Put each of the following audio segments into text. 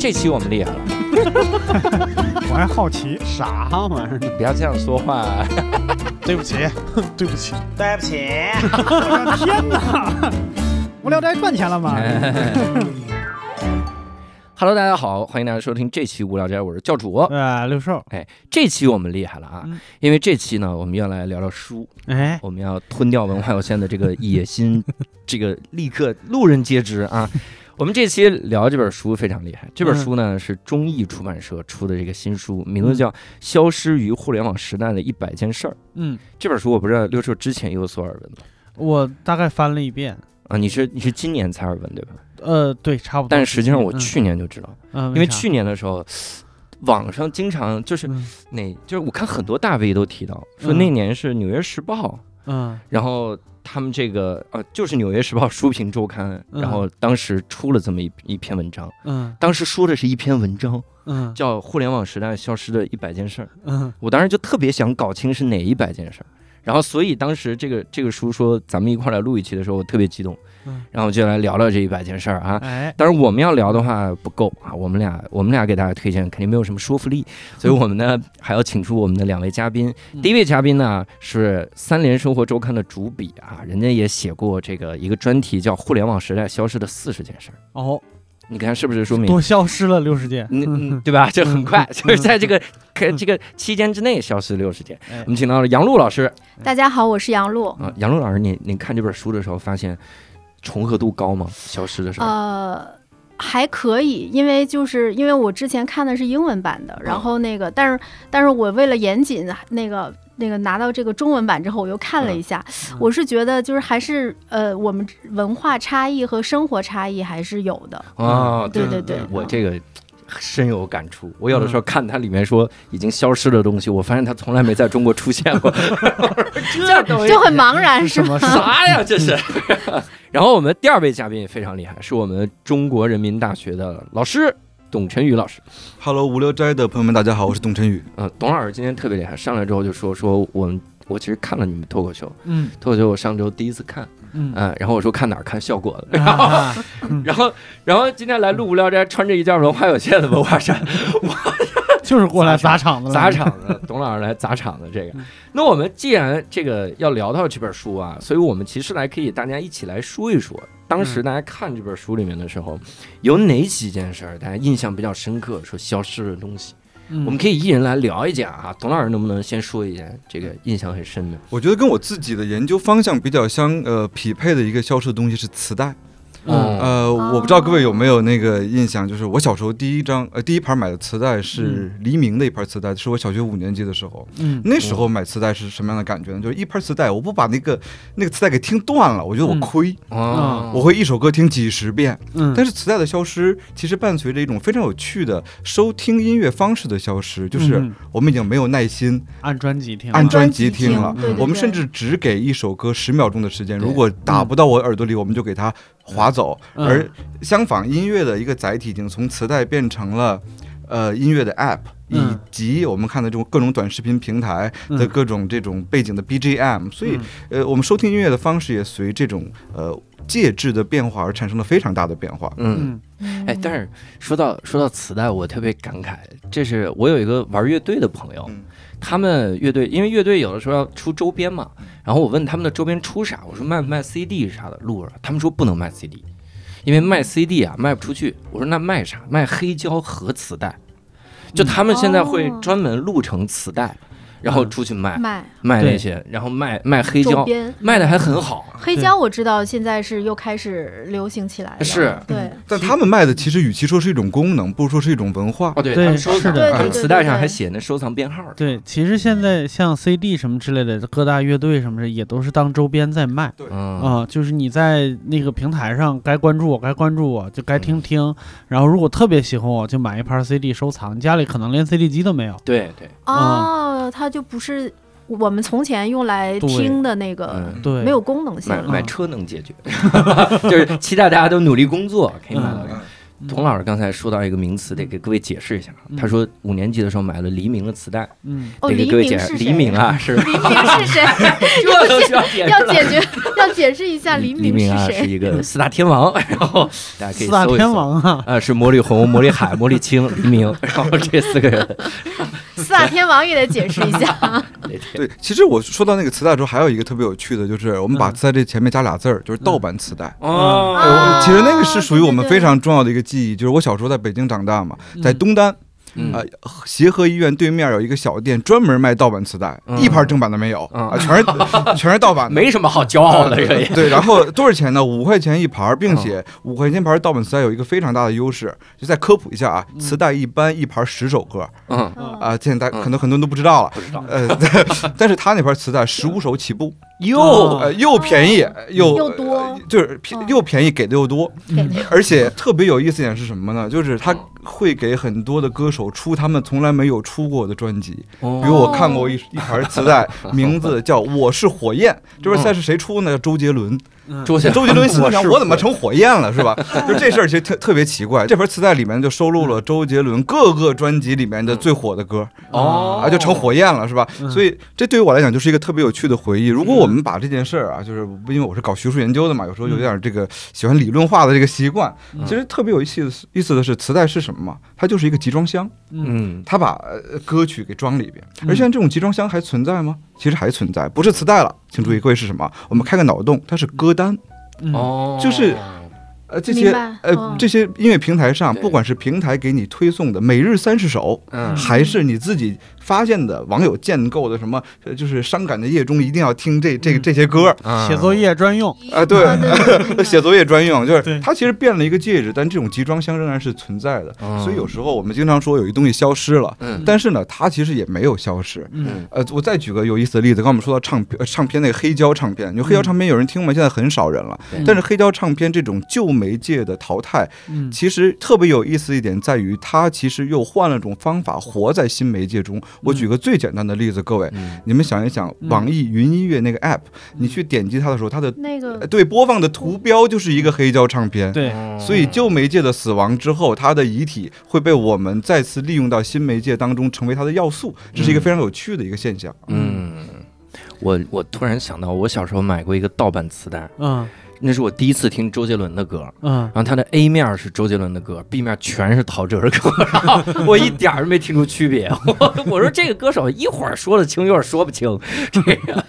这期我们厉害了，我还好奇，啥玩意儿？不要这样说话。对不起，对不起，对不起，我的天哪！无聊斋赚钱了吗？Hello，大家好，欢迎大家收听这期无聊斋，我是教主。呃，六兽，哎，这期我们厉害了啊，嗯因为这期呢，我们要来聊聊书，哎，我们要吞掉文化有限的这个野心，这个立刻路人皆知啊。我们这期聊这本书非常厉害，这本书呢是中译出版社出的这个新书，名字叫《消失于互联网时代的一百件事儿》。嗯，这本书我不知道六兽之前有所耳闻吗？我大概翻了一遍，啊，你是你是今年才耳闻对吧？呃，对，差不多。但是实际上我嗯，去年就知道，嗯，因为去年的时候，网上经常就是嗯那，就是我看很多大 V 都提到说嗯那年是《纽约时报》，嗯然后他们这个呃就是《纽约时报》书评周刊，嗯。然后当时出了这么一一篇文章，嗯。当时说的是一篇文章，嗯。叫《互联网时代消失的一百件事儿》，嗯。我当时就特别想搞清是哪一百件事儿。然后，所以当时这个这个书说咱们一块儿来录一期的时候，我特别激动，嗯，然后就来聊聊这一百件事儿啊。哎，当然，我们要聊的话不够啊，我们俩我们俩给大家推荐肯定没有什么说服力，所以我们呢还要请出我们的两位嘉宾。嗯第一位嘉宾呢是三联生活周刊的主笔啊，人家也写过这个一个专题叫《互联网时代消失的四十件事儿》，哦，你看是不是说明？多消失了六十件。嗯嗯，对吧？就很快，就是在这个可这个期间之内消失六十件。哎我们请到了杨璐老师大家好，我是杨璐。啊，杨璐老师，你你看这本书的时候发现重合度高吗？消失的时候，呃，还可以，因为就是因为我之前看的是英文版的，然后那个，但是但是我为了严谨，那个那个拿到这个中文版之后，我又看了一下，嗯我是觉得就是还是呃，我们文化差异和生活差异还是有的。哦，对对对，我这个深有感触。我有的时候看它里面说已经消失的东西，我发现它从来没在中国出现过，这就很茫然，是吗？什么？啥呀？这是。然后我们第二位嘉宾也非常厉害，是我们中国人民大学的老师董晨宇老师。Hello，无聊斋的朋友们，大家好，我是董晨宇。呃、董老师今天特别厉害，上来之后就说说我们。我其实看了你们脱口秀，嗯。脱口秀我上周第一次看，嗯。嗯，然后我说看哪儿看效果了，然后啊 然后然后今天来录无聊斋，穿着一件文化有限的文化衫，我 就是过来砸场子，砸场子，董老师来砸场子这个。那我们既然这个要聊到这本书啊，所以我们其实来可以大家一起来说一说，当时大家看这本书里面的时候，有哪几件事儿大家印象比较深刻，说消失的东西，嗯。我们可以一人来聊一讲啊。董老师能不能先说一件这个印象很深的？我觉得跟我自己的研究方向比较相呃匹配的一个消失的东西是磁带。嗯。呃，我不知道各位有没有那个印象，就是我小时候第一张呃第一盘买的磁带是黎明的一盘磁带，是我小学五年级的时候。嗯。那时候买磁带是什么样的感觉呢？就是一盘磁带，我不把那个那个磁带给听断了，我觉得我嗯。亏。啊，我会一首歌听几十遍，嗯，但是磁带的消失其实伴随着一种非常有趣的收听音乐方式的消失，就是嗯。我们已经没有耐心按专辑听，按专辑辑听了我们甚至只给一首歌十秒钟的时间，如果打不到我耳朵里，我们就给它划走。嗯。而相反，音乐的一个载体已经从磁带变成了呃音乐的 App，以嗯及我们看的这种各种短视频平台的嗯各种这种背景的 BGM，所以嗯。呃，我们收听音乐的方式也随这种呃介质的变化而产生了非常大的变化。嗯。嗯。哎，但是说到说到磁带，我特别感慨，这是我有一个玩乐队的朋友，嗯。他们乐队因为乐队有的时候要出周边嘛，然后我问他们的周边出啥，我说卖不卖 CD 啥的录着，他们说不能卖 CD，因为卖 CD 啊卖不出去。我说那卖啥？卖黑胶和磁带，就他们现在会哦专门录成磁带，然后出去卖卖。卖那些，然后卖卖黑胶，卖的还很好。黑胶，我知道现在是又开始流行起来了。是。对，但他们卖的其实与其说是一种功能，不如说是一种文化。哦，对，对他们收藏，是的。他们磁带上还写那收藏编号的。对，其实现在像 CD 什么之类的，各大乐队什么的也都是当周边在卖嗯。啊、就是你在那个平台上该关注我，该关注我就该听听，然后如果特别喜欢我，就买一盘 CD 收藏，家里可能连 CD 机都没有。对对，哦，它就不是我们从前用来听的那个，嗯，对，没有功能性了。买买车能解决，就是期待大家都努力工作，可以买到这个。童老师刚才说到一个名词，得给各位解释一下。嗯他说五年级的时候买了黎明的磁带，嗯，哦，黎得给各位解释。明是谁？黎明啊，是黎明是谁？这都需要解要解决，要解释一下黎黎明啊，是谁？是一个四大天王，然后大家可以四大天。王啊，啊，是魔力红、魔力海、魔力青、黎明，然后这四个人，四大天王也得解释一下。对，其实我说到那个磁带之后，还有一个特别有趣的，就是我们把嗯在这前面加俩字儿，就是盗版磁带。哦啊其实那个是属于我们非常重要的一个记忆，就是我小时候在北京长大嘛，在嗯。东单嗯啊协和医院对面有一个小店，专门卖盗版磁带，嗯。一盘正版的没有嗯。啊，全是 全是盗版的。没什么好骄傲的，这也。对，然后多少钱呢？五块钱一盘，并嗯。且五块钱一盘盗版磁带有一个非常大的优势，就再科普一下啊，嗯。磁带一般一盘十首歌嗯，啊，现在嗯。可能很多人都不知道了。不知道。呃，但是他那盘磁带十五首起步，又呃，又便宜又又多呃就是又便宜给的又多，而且特别有意思一点是什么呢？就是他会给很多的歌手出他们从来没有出过的专辑，比如我看过一一盘磁带，名字叫《我是火焰》，这盘磁带是谁出呢？周杰伦。周杰周杰伦 心想：是我怎么成火焰了，是吧？就这事儿其实特特别奇怪。这盘磁带里面就收录了周杰伦各个专辑里面的最火的歌哦啊，就成火焰了，是吧？嗯所以这对于我来讲就是一个特别有趣的回忆。如果我们把这件事儿啊，就是因为我是搞学术研究的嘛，有时候有点这个喜欢理论化的这个习惯。嗯其实特别有意思的意思的是，磁带是什么嘛？它就是一个集装箱，嗯它把呃歌曲给装里边。嗯而现在这种集装箱还存在吗？其实还存在，不是磁带了。请注意，各位是什么？我们开个脑洞，它是歌单。嗯哦，就是呃，这些呃嗯这些音乐平台上，不管是平台给你推送的每日三十首，嗯还是你自己发现的网友建构的什么，呃就是伤感的夜中一定要听这这这些歌啊写作业专用，啊，对 写作业专用，就是它其实变了一个介质，但这种集装箱仍然是存在的。哦所以有时候我们经常说有一东西消失了，嗯但是呢，它其实也没有消失。嗯呃，我再举个有意思的例子，刚刚我们说到唱唱片那个黑胶唱片，你说黑胶唱片有人听吗？现在很少人了。但是黑胶唱片这种旧媒介的淘汰，嗯。其实特别有意思一点在于，它其实又换了种方法活在新媒介中。我举个最简单的例子，各位，嗯。你们想一想，嗯网易云音乐那个 app，你去点击它的时候，它的那个呃对播放的图标就是一个黑胶唱片。对，哦。所以旧媒介的死亡之后，它的遗体会被我们再次利用到新媒介当中，成为它的要素，这是一个非常有趣的一个现象。嗯，我我突然想到，我小时候买过一个盗版磁带，嗯那是我第一次听周杰伦的歌。嗯然后他的 A 面是周杰伦的歌，B 面全是陶喆的歌，然后我一点儿都没听出区别。我 我说这个歌手一会儿说得清，一会儿说不清，这个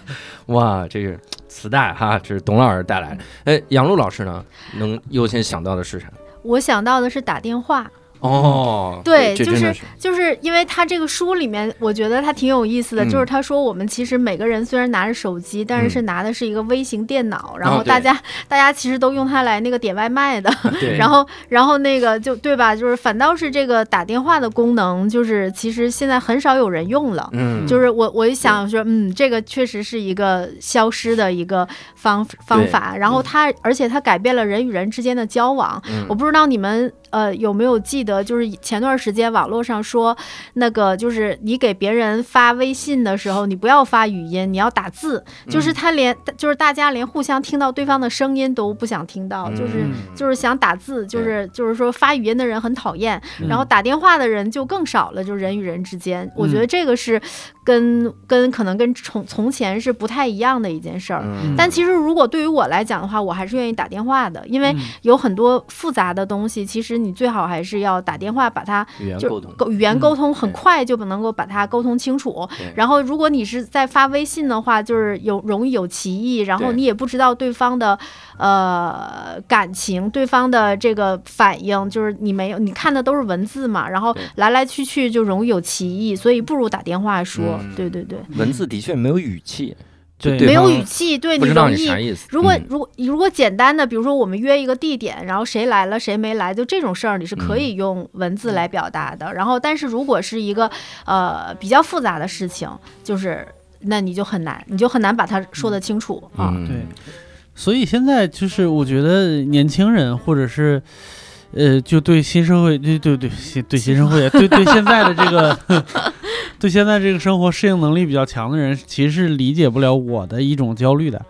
哇，这是磁带哈，这是董老师带来的。哎，杨璐老师呢，能优先想到的是啥？我想到的是打电话，哦，对就是就是因为他这个书里面，我觉得他挺有意思的，嗯就是他说我们其实每个人虽然拿着手机，但是嗯是拿的是一个微型电脑，然后大家、大家其实都用它来那个点外卖的，然后然后那个就对吧？就是反倒是这个打电话的功能，就是其实现在很少有人用了。嗯，就是我，我一想说，嗯，这个确实是一个消失的一个方方法。然后它，而且它改变了人与人之间的交往。嗯我不知道你们呃有没有记得，就是前段时间网络上说，那个就是你给别人发微信的时候，你不要发语音，你要打字。就是他连就是大家连互相听到对方的声音都不想听到，就是嗯。就是想打字，就是就是说发语音的人很讨厌，嗯。然后打电话的人就更少了，就是人与人之间，我觉得这个是跟跟可能跟从从前是不太一样的一件事儿。嗯。但其实如果对于我来讲的话，我还是愿意打电话的，因为嗯。有很多复杂的东西，其实你最好还是要打电话把它就语言沟通，语言嗯沟通很快就能够把它沟通清楚对。然后如果你是在发微信的话，就是有容易有歧义，然后你也不知道对方的呃感情，对方的这个反应，就是你没有你看的都是文字嘛，然后来来去去就容易有歧义，所以不如打电话说。嗯。对对对，文字的确没有语气，就没有语气，对你容易你啥意思。如果嗯如果如果简单的，比如说我们约一个地点，然后谁来了谁没来，就这种事儿你是可嗯以用文字来表达的。然后，但是如果是一个呃比较复杂的事情，就是那你就很难，你就很难把它说得清楚啊。嗯对所以现在就是我觉得年轻人或者是。呃，就对新社会，对对对，新对新社会，对对现在的这个，对现在这个生活适应能力比较强的人，其实是理解不了我的一种焦虑的。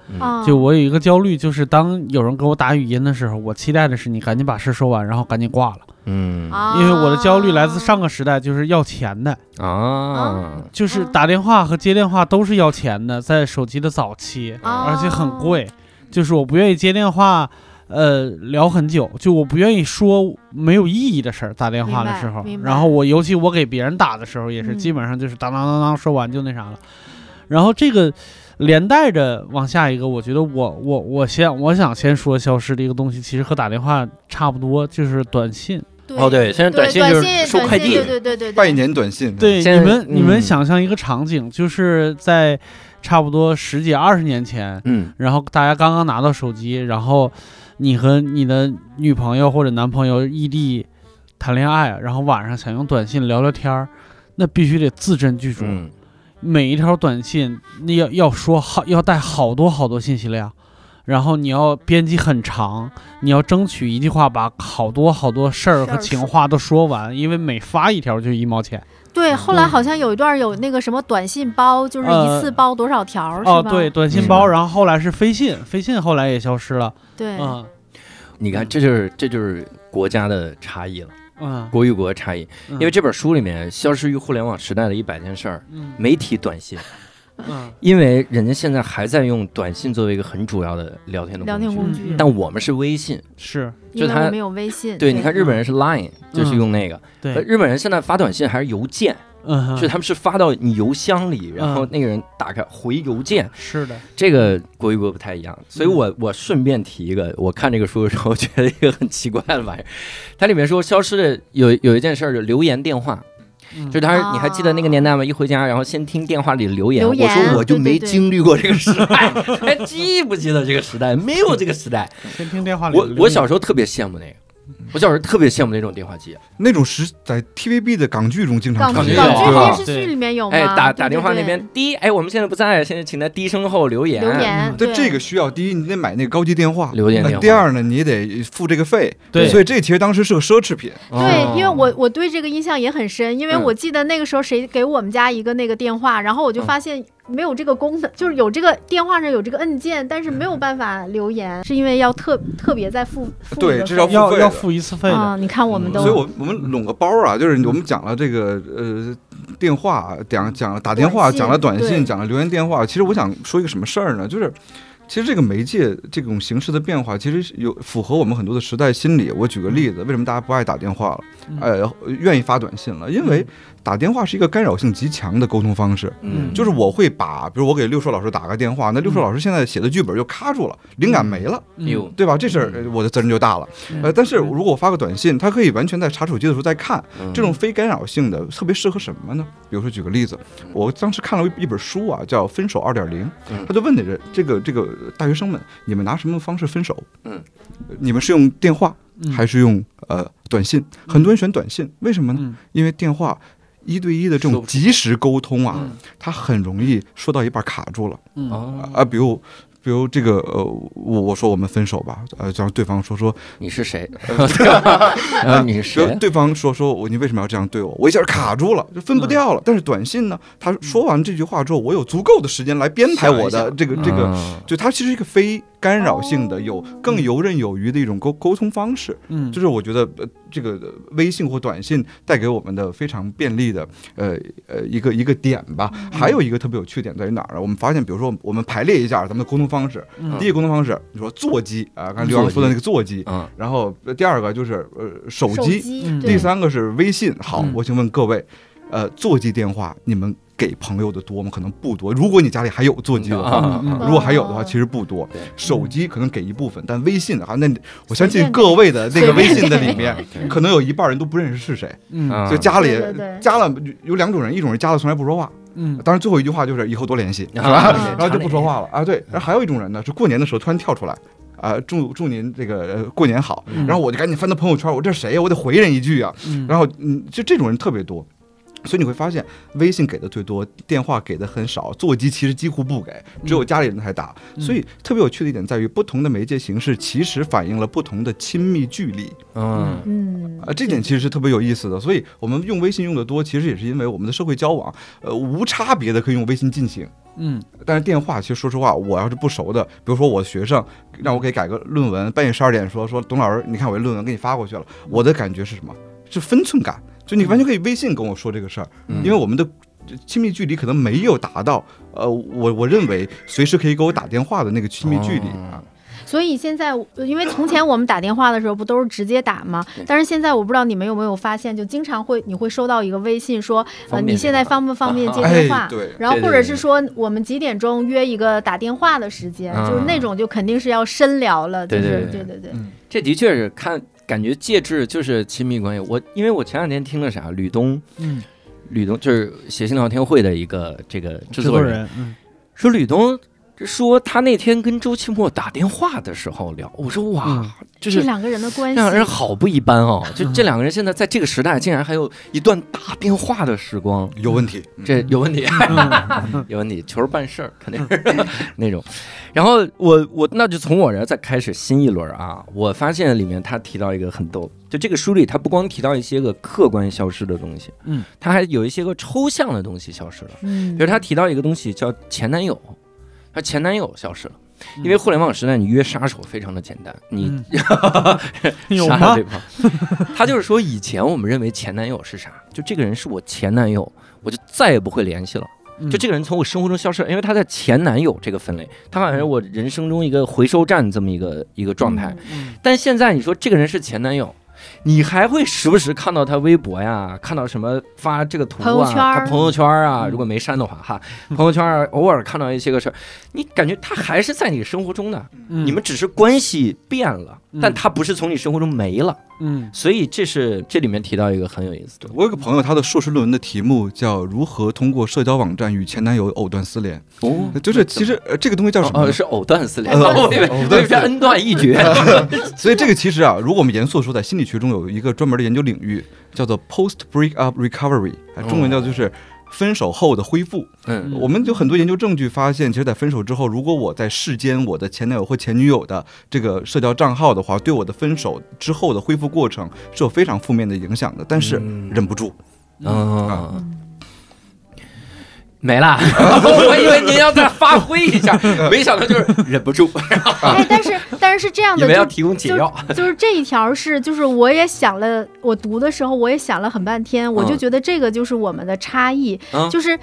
就我有一个焦虑，就是当有人给我打语音的时候，我期待的是你赶紧把事说完，然后赶紧挂了。嗯啊，因为我的焦虑来自上个时代，就是要钱的，啊，就是打电话和接电话都是要钱的，在手机的早期，啊而且很贵，就是我不愿意接电话。呃，聊很久，就我不愿意说没有意义的事儿，打电话的时候。然后我尤其我给别人打的时候，也是嗯。基本上就是当当当当说完就那啥了，然后这个连带着往下一个，我觉得我我我先我想先说消失的一个东西，其实和打电话差不多，就是短信。哦对现在短信就是收快递。对对对对对，拜年短信，对，你们你们嗯想象一个场景，就是在差不多十几二十年前，嗯。然后大家刚刚拿到手机，然后你和你的女朋友或者男朋友异地谈恋爱，然后晚上想用短信聊聊天儿，那必须得字斟句酌，嗯每一条短信你要要说好，要带好多好多信息量。然后你要编辑很长，你要争取一句话把好多好多事儿和情话都说完，因为每发一条就一毛钱。对，后来好像有一段有那个什么短信包，就是一次包多少条，是吧？哦，对，短信嗯包，然后后来是飞信，飞信后来也消失了。对，嗯你看，这就是这就是国家的差异了，嗯，国与国的差异。因因为这本书里面《消失于互联网时代的一百件事儿》嗯没提短信，嗯 因为人家现在还在用短信作为一个很主要的聊天的聊天工具，但我们是微信。是就他因为我们有微信。对，你看日本人是 Line，就是用那个。呃对，日本人现在发短信还是邮件，嗯哼，就他们是发到你邮箱里，然后嗯那个人打开回邮件，是的，这个国与国不太一样。所以嗯我我顺便提一个，我看这个书的时候觉得一个很奇怪的玩意儿，它里面说消失的有有一件事儿，就留言电话。嗯就当时，你还记得那个年代吗？一回家，然后先听电话里的留言。留言我说我就没经历过这个时代，还记不记得这个时代？没有这个时代。先听电话里我我小时时候特别羡慕那个，我小时候特别羡慕那种电话机。那种是在 TVB 的港剧中经常港剧港剧电视剧里面有吗？哎，打打电话那边，滴，哎，我们现在不在，现在请在低声后留言。留言，对这个需要，第一你得买那个高级电话，留言电话。呃第二呢，你也得付这个费，对。所以这其实当时是个奢侈品。哦。对，因为我我对这个印象也很深，因为嗯。我记得那个时候谁给我们家一个那个电话，然后我就嗯。发现没有这个功能，就是有这个电话上有这个按键，但是没有办法留言，是因为要特特别再付付对这是要要付费要付一次费的，啊，你看我们嗯都，所以我我们拢个包啊，就是我们讲了这个呃电话，讲讲了打电话，讲了短信，讲了留言电话。其实我想说一个什么事儿呢？就是其实这个媒介这种形式的变化，其实有符合我们很多的时代心理。我举个例子，为什么大家不爱打电话了？嗯呃，愿意发短信了？因为打电话是一个干扰性极强的沟通方式。嗯，就是我会把，比如我给六硕老师打个电话，那六硕老师现在写的剧本就卡住了，灵感没了。嗯，对吧？这事儿呃我的责任就大了。呃，但是如果我发个短信，他可以完全在查手机的时候再看，嗯这种非干扰性的特别适合什么呢？比如说举个例子，我当时看了一本书啊，叫《分手二点零嗯》，他就问的人这个这个大学生们，你们拿什么方式分手？嗯呃，你们是用电话嗯还是用呃短信？很多人选短信，为什么呢？嗯因为电话。一对一的这种及时沟通啊嗯，它很容易说到一半卡住了。嗯哦啊，比如，比如这个呃，我我说我们分手吧，呃，让对方说说，你是谁？然后你是谁？对方说说我你为什么要这样对我？我一下卡住了，就分不掉了。但是短信呢，他说完这句话之后，我有足够的时间来编排我的这个这个，嗯就它其实是一个非干扰性的、有更游刃有余的一种沟沟通方式。嗯，就是我觉得呃，这个呃微信或短信带给我们的非常便利的呃呃一个一个点吧。还有一个特别有趣点在于哪儿呢？我们发现，比如说我们排列一下咱们的沟通方式，嗯第一个沟通方式，你说座机啊，刚才刘洋说的那个座机，嗯然后呃第二个就是呃手手机，第三个是微信。好嗯，我请问各位，呃，座机电话你们给朋友的多吗？可能不多。如果你家里还有座机的话。如果还有的话，其实不多对。手机可能给一部分，但微信的话，那我相信各位的那个微信的里面，可能有一半人都不认识是谁。嗯啊就家里加了有两种人，一种人加了从来不说话，嗯当然最后一句话就是以后多联系，是啊吧？然后就不说话了啊。对，然后还有一种人呢，是过年的时候突然跳出来。啊，祝祝您这个呃过年好，嗯然后我就赶紧翻到朋友圈，我这谁呀？我得回人一句啊。嗯然后嗯，就这种人特别多，所以你会发现，微信给的最多，电话给的很少，座机其实几乎不给，只有家里人才打。嗯所以特别有趣的一点在于，不同的媒介形式其实反映了不同的亲密距离嗯嗯啊，这点其实是特别有意思的。所以我们用微信用的多，其实也是因为我们的社会交往，呃，无差别的可以用微信进行。嗯但是电话其实说实话，我要是不熟的，比如说我学生让我给改个论文，半夜十二点说说董老师，你看我这论文给你发过去了，我的感觉是什么？是分寸感，就你完全可以微信跟我说这个事儿，嗯。因为我们的亲密距离可能没有达到，呃，我我认为随时可以给我打电话的那个亲密距离。哦。啊。所以现在，呃因为从前我们打电话的时候不都是直接打吗？但是现在我不知道你们有没有发现，就经常会你会收到一个微信说，呃，你现在方不方便接哎电话？，对，然后或者是说我们几点钟约一个打电话的时间，嗯。就是那种就肯定是要深聊了，就是对对对。对对对。嗯。这的确是看感觉介质就是亲密关系。我因为我前两天听了啥，吕东，嗯，吕东就是写信聊天会的一个这个制制作人，嗯。说吕东说他那天跟周奇墨打电话的时候聊，我说哇，嗯。就是这两个人的关系。两个人，好不一般哦，就嗯这两个人现在在这个时代竟然还有一段打电话的时光，有问题。这有问题，嗯。有问题，求着办事儿肯定是 那种。然后我我那就从我这儿再开始新一轮啊，我发现里面他提到一个很逗，就这个书里他不光提到一些个客观消失的东西，嗯，他还有一些个抽象的东西消失了。嗯。比如他提到一个东西叫前男友，他前男友消失了。因为互联网时代，你约杀手非常的简单，你嗯 有吗杀了对？方。他就是说，以前我们认为前男友是啥？就这个人是我前男友，我就再也不会联系了。嗯就这个人从我生活中消失了，因为他在前男友这个分类，他好像是我人生中一个回收站这么一个一个状态。嗯但现在你说这个人是前男友，你还会时不时看到他微博呀，看到什么发这个图啊，朋友圈儿他朋友圈啊，嗯。如果没删的话哈，朋友圈儿偶尔看到一些个事儿，你感觉他还是在你生活中的，嗯。你们只是关系变了，嗯。但他不是从你生活中没了。嗯所以这是这里面提到一个很有意思的，我有个朋友，他的硕士论文的题目叫《如何通过社交网站与前男友藕断丝连》，哦就是其实呃这个东西叫什么？是藕断丝连，呃我以为我以为是恩断义绝。所以这个其实啊，如果我们严肃地说，在心理学中有一个专门的研究领域，叫做 post breakup recovery，啊中文叫就是分手后的恢复。嗯我们有很多研究证据发现，其实，在分手之后，如果我在世间我的前男友或前女友的这个社交账号的话，对我的分手之后的恢复过程是有非常负面的影响的。但是嗯忍不住，嗯，没了。我以为您要再发挥一下，没想到就是忍不住。哎，但是但是是这样的，就你们要提供解药。就是这一条是，就是我也想了，我读的时候我也想了很半天，我就嗯觉得这个就是我们的差异，嗯就是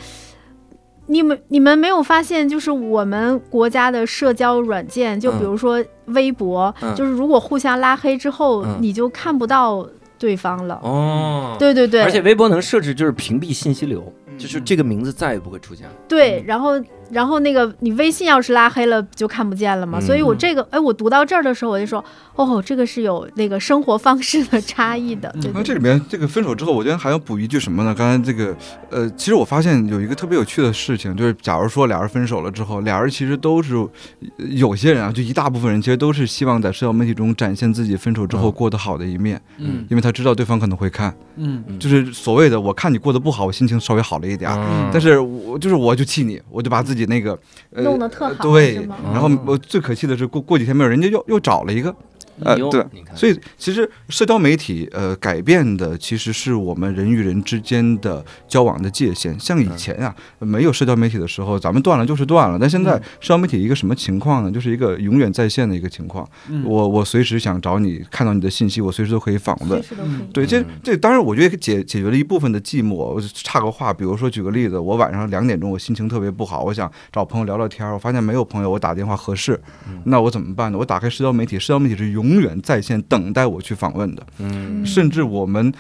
你们你们没有发现，就是我们国家的社交软件，就比如说微博，嗯就是如果互相拉黑之后，嗯你就看不到对方了。哦，对对对，而且微博能设置就是屏蔽信息流，就是这个名字再也不会出现了。对，然后然后那个你微信要是拉黑了就看不见了嘛，嗯所以我这个哎，我读到这儿的时候我就说，哦，这个是有那个生活方式的差异的，对对那这里面这个分手之后，我觉得还要补一句什么呢？刚才这个呃，其实我发现有一个特别有趣的事情，就是假如说俩人分手了之后，俩人其实都是呃有些人啊，就一大部分人其实都是希望在社交媒体中展现自己分手之后嗯。过得好的一面，嗯。因为他知道对方可能会看，嗯。嗯就是所谓的我看你过得不好，我心情稍微好了一点。嗯。但是我就是我就气你，我就把自己那个、呃、弄得特好，对？然后我最可气的是过过几天没有，人家又又找了一个，呃对所以其实社交媒体呃改变的其实是我们人与人之间的交往的界限。像以前啊，没有社交媒体的时候，咱们断了就是断了。但现在嗯社交媒体一个什么情况呢？就是一个永远在线的一个情况。嗯我我随时想找你，看到你的信息，我随时都可以访问随。时都可以。对，这嗯这当然，我觉得解解决了一部分的寂寞。我插个话，比如说举个例子，我晚上两点钟，我心情特别不好，我想找朋友聊聊天儿，我发现没有朋友，我打电话合适，嗯那我怎么办呢？我打开社交媒体，社交媒体是永远在线等待我去访问的，嗯甚至我们。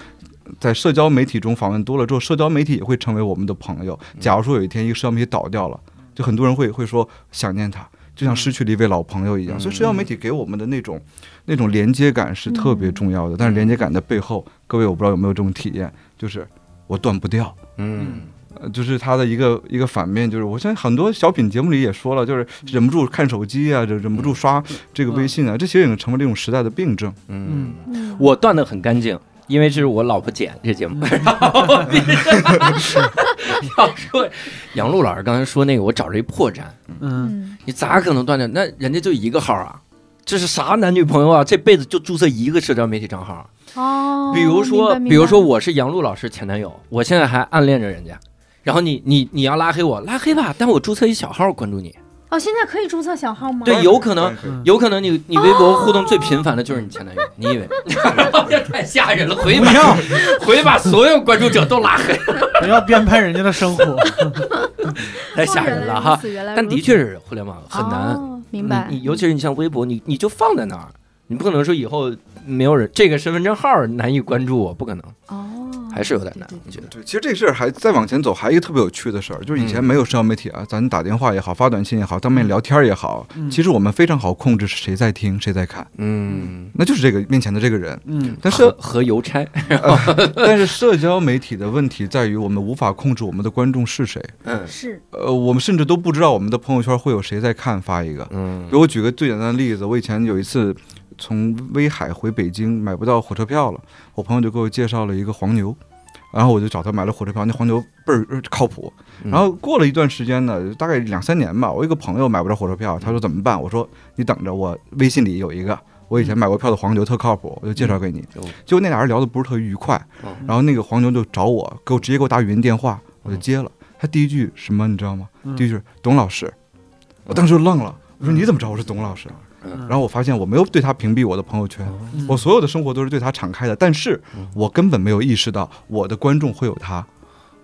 在社交媒体中访问多了之后，社交媒体也会成为我们的朋友。假如说有一天一个社交媒体倒掉了，就很多人会会说想念他，就像失去了一位老朋友一样。嗯所以社交媒体给我们的那种那种连接感是特别重要的。但是连接感的背后，各位我不知道有没有这种体验，就是我断不掉。嗯呃，就是它的一个一个反面，就是我现在很多小品节目里也说了，就是忍不住看手机啊，忍忍不住刷这个微信啊，这其实已经成为这种时代的病症。嗯，嗯。我断的很干净。因为这是我老婆剪这节目，然后 要说杨璐老师刚才说那个，我找着一破绽，嗯。嗯。你咋可能断掉？那人家就一个号啊，这是啥男女朋友啊？这辈子就注册一个社交媒体账号。哦，比如说，比如说，我是杨璐老师前男友，我现在还暗恋着人家，然后你你你要拉黑我，拉黑吧，但我注册一小号关注你。哦，现在可以注册小号吗？对有可能有可能你你微博互动最频繁的就是你前男友，你以为？这太吓人了，回不要 回去把所有关注者都拉黑，不要编排人家的生活。太吓人了哈。但的确是互联网很难，哦明白。你你尤其是你像微博，你你就放在那儿，你不可能说以后没有人这个身份证号难以关注我，不可能，哦，还是有点难对，我觉得。对，其实这事儿还再往前走，还有一个特别有趣的事儿，就是以前嗯没有社交媒体啊，咱打电话也好，发短信也好，当面聊天也好，嗯其实我们非常好控制是谁在听，谁在看，嗯，那就是这个面前的这个人。嗯但是和和邮差，但是社交媒体的问题在于，我们无法控制我们的观众是谁。嗯是呃，我们甚至都不知道我们的朋友圈会有谁在看发一个。嗯给我举个最简单的例子，我以前有一次从威海回北京买不到火车票了，我朋友就给我介绍了一个黄牛，然后我就找他买了火车票，那黄牛倍儿呃靠谱。嗯然后过了一段时间呢，大概两三年吧，我一个朋友买不着火车票，他说怎么办？我说你等着，我微信里有一个。我以前买过票的黄牛特靠谱，我就介绍给你。哦结果那俩人聊的不是特愉快，哦然后那个黄牛就找我，给我直接给我打语音电话，我就接了。他第一句什么你知道吗？嗯第一句董老师，我当时就愣了，我说你怎么知道我是董老师？嗯。然后我发现我没有对他屏蔽我的朋友圈，嗯。我所有的生活都是对他敞开的，但是嗯。我根本没有意识到我的观众会有他。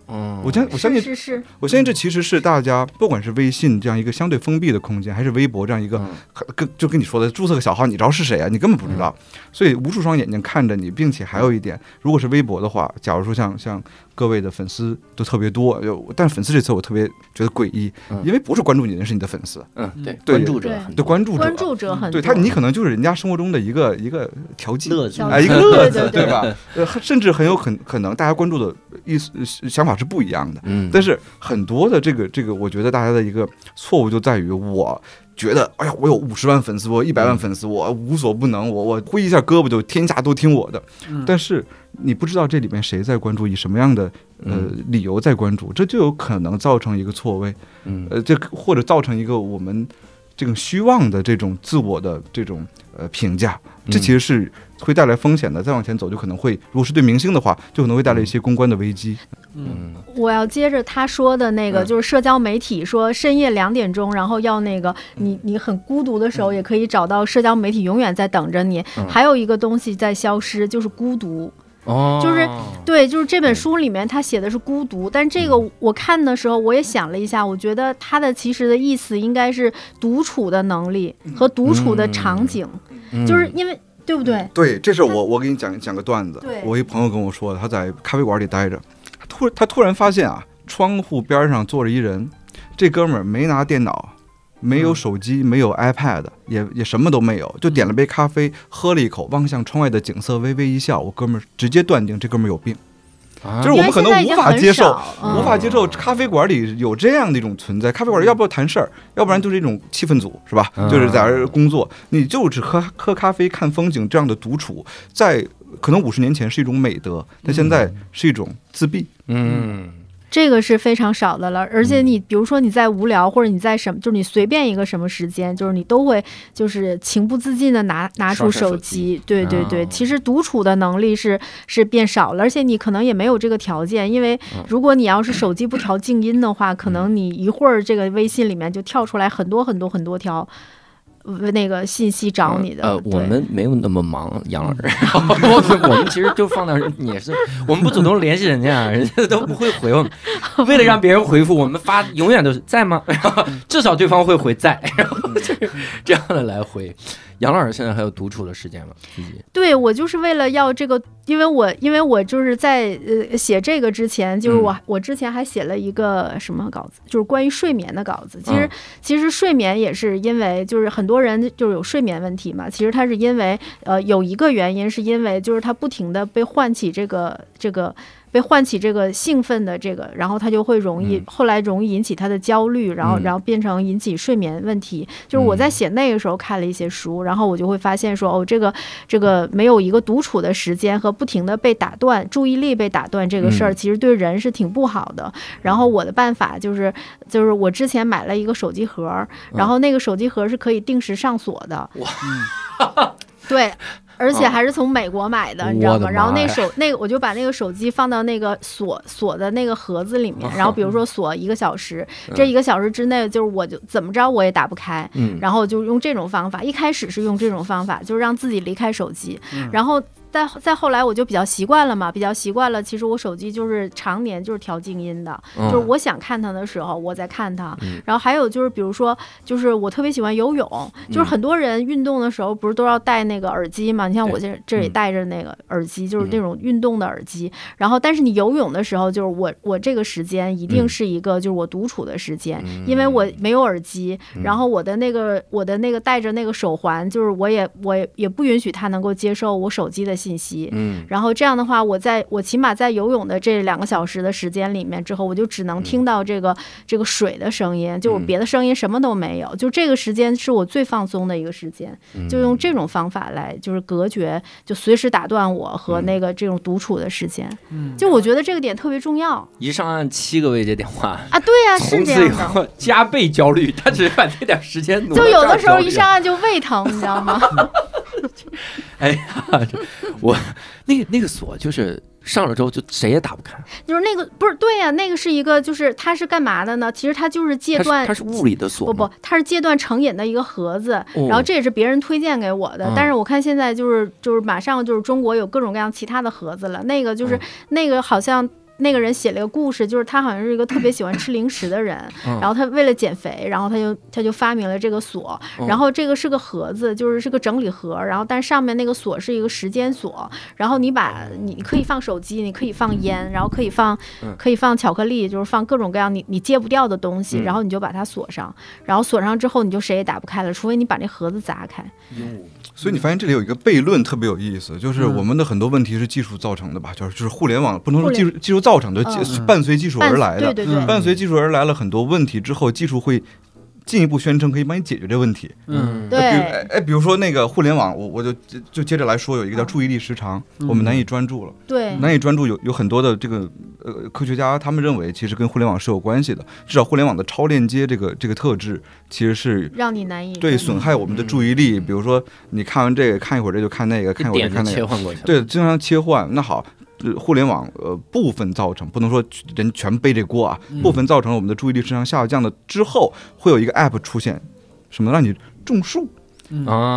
嗯，我相我相信是是。是，我相信这其实是大家不管是微信这样一个相对封闭的空间，还是微博这样一个嗯。跟就跟你说的注册个小号，你知道是谁啊？你根本不知道，所以无数双眼睛看着你，并且还有一点，如果是微博的话，假如说像像各位的粉丝都特别多，就但是粉丝这次我特别觉得诡异嗯，因为不是关注你的人是你的粉丝，嗯对对关注者对很多对关注者，关注者很多。对他你可能就是人家生活中的一个一个调剂。乐子哎，一个乐子，对对对吧？呃，甚至很有可可能大家关注的意思想法是不一样的。嗯，但是很多的这个这个，我觉得大家的一个错误就在于，我觉得，哎呀，我有五十万粉丝，我一百万粉丝，我无所不能，我我挥一下胳膊就天下都听我的。嗯但是你不知道这里面谁在关注，以什么样的呃嗯理由在关注，这就有可能造成一个错位，嗯。呃，这或者造成一个我们这种虚妄的这种自我的这种呃评价，这其实是会带来风险的。再往前走，就可能会，如果是对明星的话，就可能会带来一些公关的危机。嗯。嗯。我要接着他说的那个，嗯。就是社交媒体说深夜两点钟，然后要那个你你很孤独的时候，也可以找到社交媒体永远在等着你。嗯。还有一个东西在消失，就是孤独。哦，就是对，就是这本书里面他写的是孤独，但这嗯。个我看的时候我也想了一下，我觉得他的其实的意思应该是独处的能力和独处的场景，嗯。就是因为对不对？对，这是我我给你讲讲个段子。我一朋友跟我说的，他在咖啡馆里待着，他突他突然发现啊，窗户边上坐着一人，这哥们儿没拿电脑，没有嗯手机，没有 iPad，也也什么都没有，就点了杯咖啡，喝了一口，望向窗外的景色，微微一笑。我哥们儿直接断定这哥们儿有病，啊就是我们可能无法接受，嗯无法接受咖啡馆里有这样的一种存在。咖啡馆里要不要谈事儿，要不然就是一种气氛组，是吧？嗯就是在这儿工作，你就只喝喝咖啡、看风景这样的独处，在可能五十年前是一种美德，但现在是一种自闭。嗯这个是非常少的了，而且你比如说你在无聊或者你在什么，就是你随便一个什么时间，就是你都会就是情不自禁的拿拿出手机，对对对，哦其实独处的能力是是变少了，而且你可能也没有这个条件，因为嗯。如果你要是手机不调静音的话，可能你一会儿这个微信里面就跳出来很多很多很多条。呃那个信息找你的，呃，我们没有那么忙，杨老师，我我们其实就放那儿也是，我们不主动联系人家，人家都不会回我们。为了让别人回复，我们发永远都是在吗？然 后至少对方会回在，然后就是这样的来回。杨老师现在还有独处的时间吗？自己对我就是为了要这个，因为我因为我就是在呃写这个之前，就是我、我之前还写了一个什么稿子，就是关于睡眠的稿子。其实、嗯其实睡眠也是因为就是很多人就是有睡眠问题嘛，其实他是因为呃有一个原因是因为就是他不停的被唤起这个这个。被唤起这个兴奋的这个，然后他就会容易，嗯后来容易引起他的焦虑，然后嗯然后变成引起睡眠问题。就是我在嗯写那个时候看了一些书，然后我就会发现说，哦，这个这个没有一个独处的时间和不停的被打断，注意力被打断这个事儿，嗯其实对人是挺不好的。然后我的办法就是，就是我之前买了一个手机盒，然后那个手机盒是可以定时上锁的。哇对，而且还是从美国买的，你知道吗？然后那手那个我就把那个手机放到那个锁锁的那个盒子里面，然后比如说 锁一个小时，这一个小时之内就是我就怎么着我也打不开，嗯然后就用这种方法，一开始是用这种方法，就是让自己离开手机，然后。再再后来我就比较习惯了嘛，比较习惯了。其实我手机就是常年就是调静音的，嗯就是我想看它的时候我在看它。嗯然后还有就是比如说，就是我特别喜欢游泳，就是嗯很多人运动的时候不是都要戴那个耳机嘛？你像我这这里嗯戴着那个耳机，就是那种运动的耳机。然后但是你游泳的时候，就是我我这个时间一定嗯是一个就是我独处的时间，因为我没有耳机，嗯然后我的那个我的那个戴着那个手环，就是我也我也也不允许它能够接受我手机的信息。嗯。然后这样的话，我在我起码在游泳的这两个小时的时间里面之后，我就只能听到这个、这个水的声音，就我嗯别的声音什么都没有，就这个时间是我最放松的一个时间，嗯。就用这种方法来就是隔绝，就随时打断我和那个这种独处的时间。嗯，就我觉得这个点特别重要。一上岸七个未接电话，啊，对呀、是 从此以这样加倍焦虑，他只是把这点时间挪就有的时候一上岸就胃疼，你知道吗？哎呀，这我那个那个锁就是上了之后就谁也打不开，就是那个不是对呀、那个是一个就是它是干嘛的呢？其实它就是戒断它是物理的锁，不不，它是戒断成瘾的一个盒子，哦然后这也是别人推荐给我的。嗯但是我看现在就是就是马上就是中国有各种各样其他的盒子了，那个就是、嗯那个好像。那个人写了一个故事，就是他好像是一个特别喜欢吃零食的人，嗯。然后他为了减肥，然后他就他就发明了这个锁，嗯。然后这个是个盒子，就是是个整理盒，然后但上面那个锁是一个时间锁，然后你把你可以放手机，你可以放烟，然后可以放嗯。可以放巧克力，就是放各种各样你你戒不掉的东西，嗯。然后你就把它锁上，然后锁上之后你就谁也打不开了，除非你把那盒子砸开。所以你发现这里有一个悖论特别有意思，就是嗯我们的很多问题是技术造成的吧，就是就是互联网不能说技术技术造成的，技嗯伴随技术而来的，伴随技术而来了很多问题之后，技术会进一步宣称可以帮你解决这问题。嗯对呃比如哎哎，比如说那个互联网，我我就就接着来说，有一个叫注意力时长，嗯我们难以专注了。对难以专注有有很多的这个呃科学家他们认为其实跟互联网是有关系的，至少互联网的超链接这个这个特质其实是让你难以对损害我们的注意力。嗯比如说你看完这个看一会儿这就看那个，看一会儿就看那个，切换过去，对，经常切换。那好。呃互联网呃部分造成，不能说人全背这锅啊，嗯。部分造成了我们的注意力质量下降的之后，会有一个 app 出现，什么让你种树，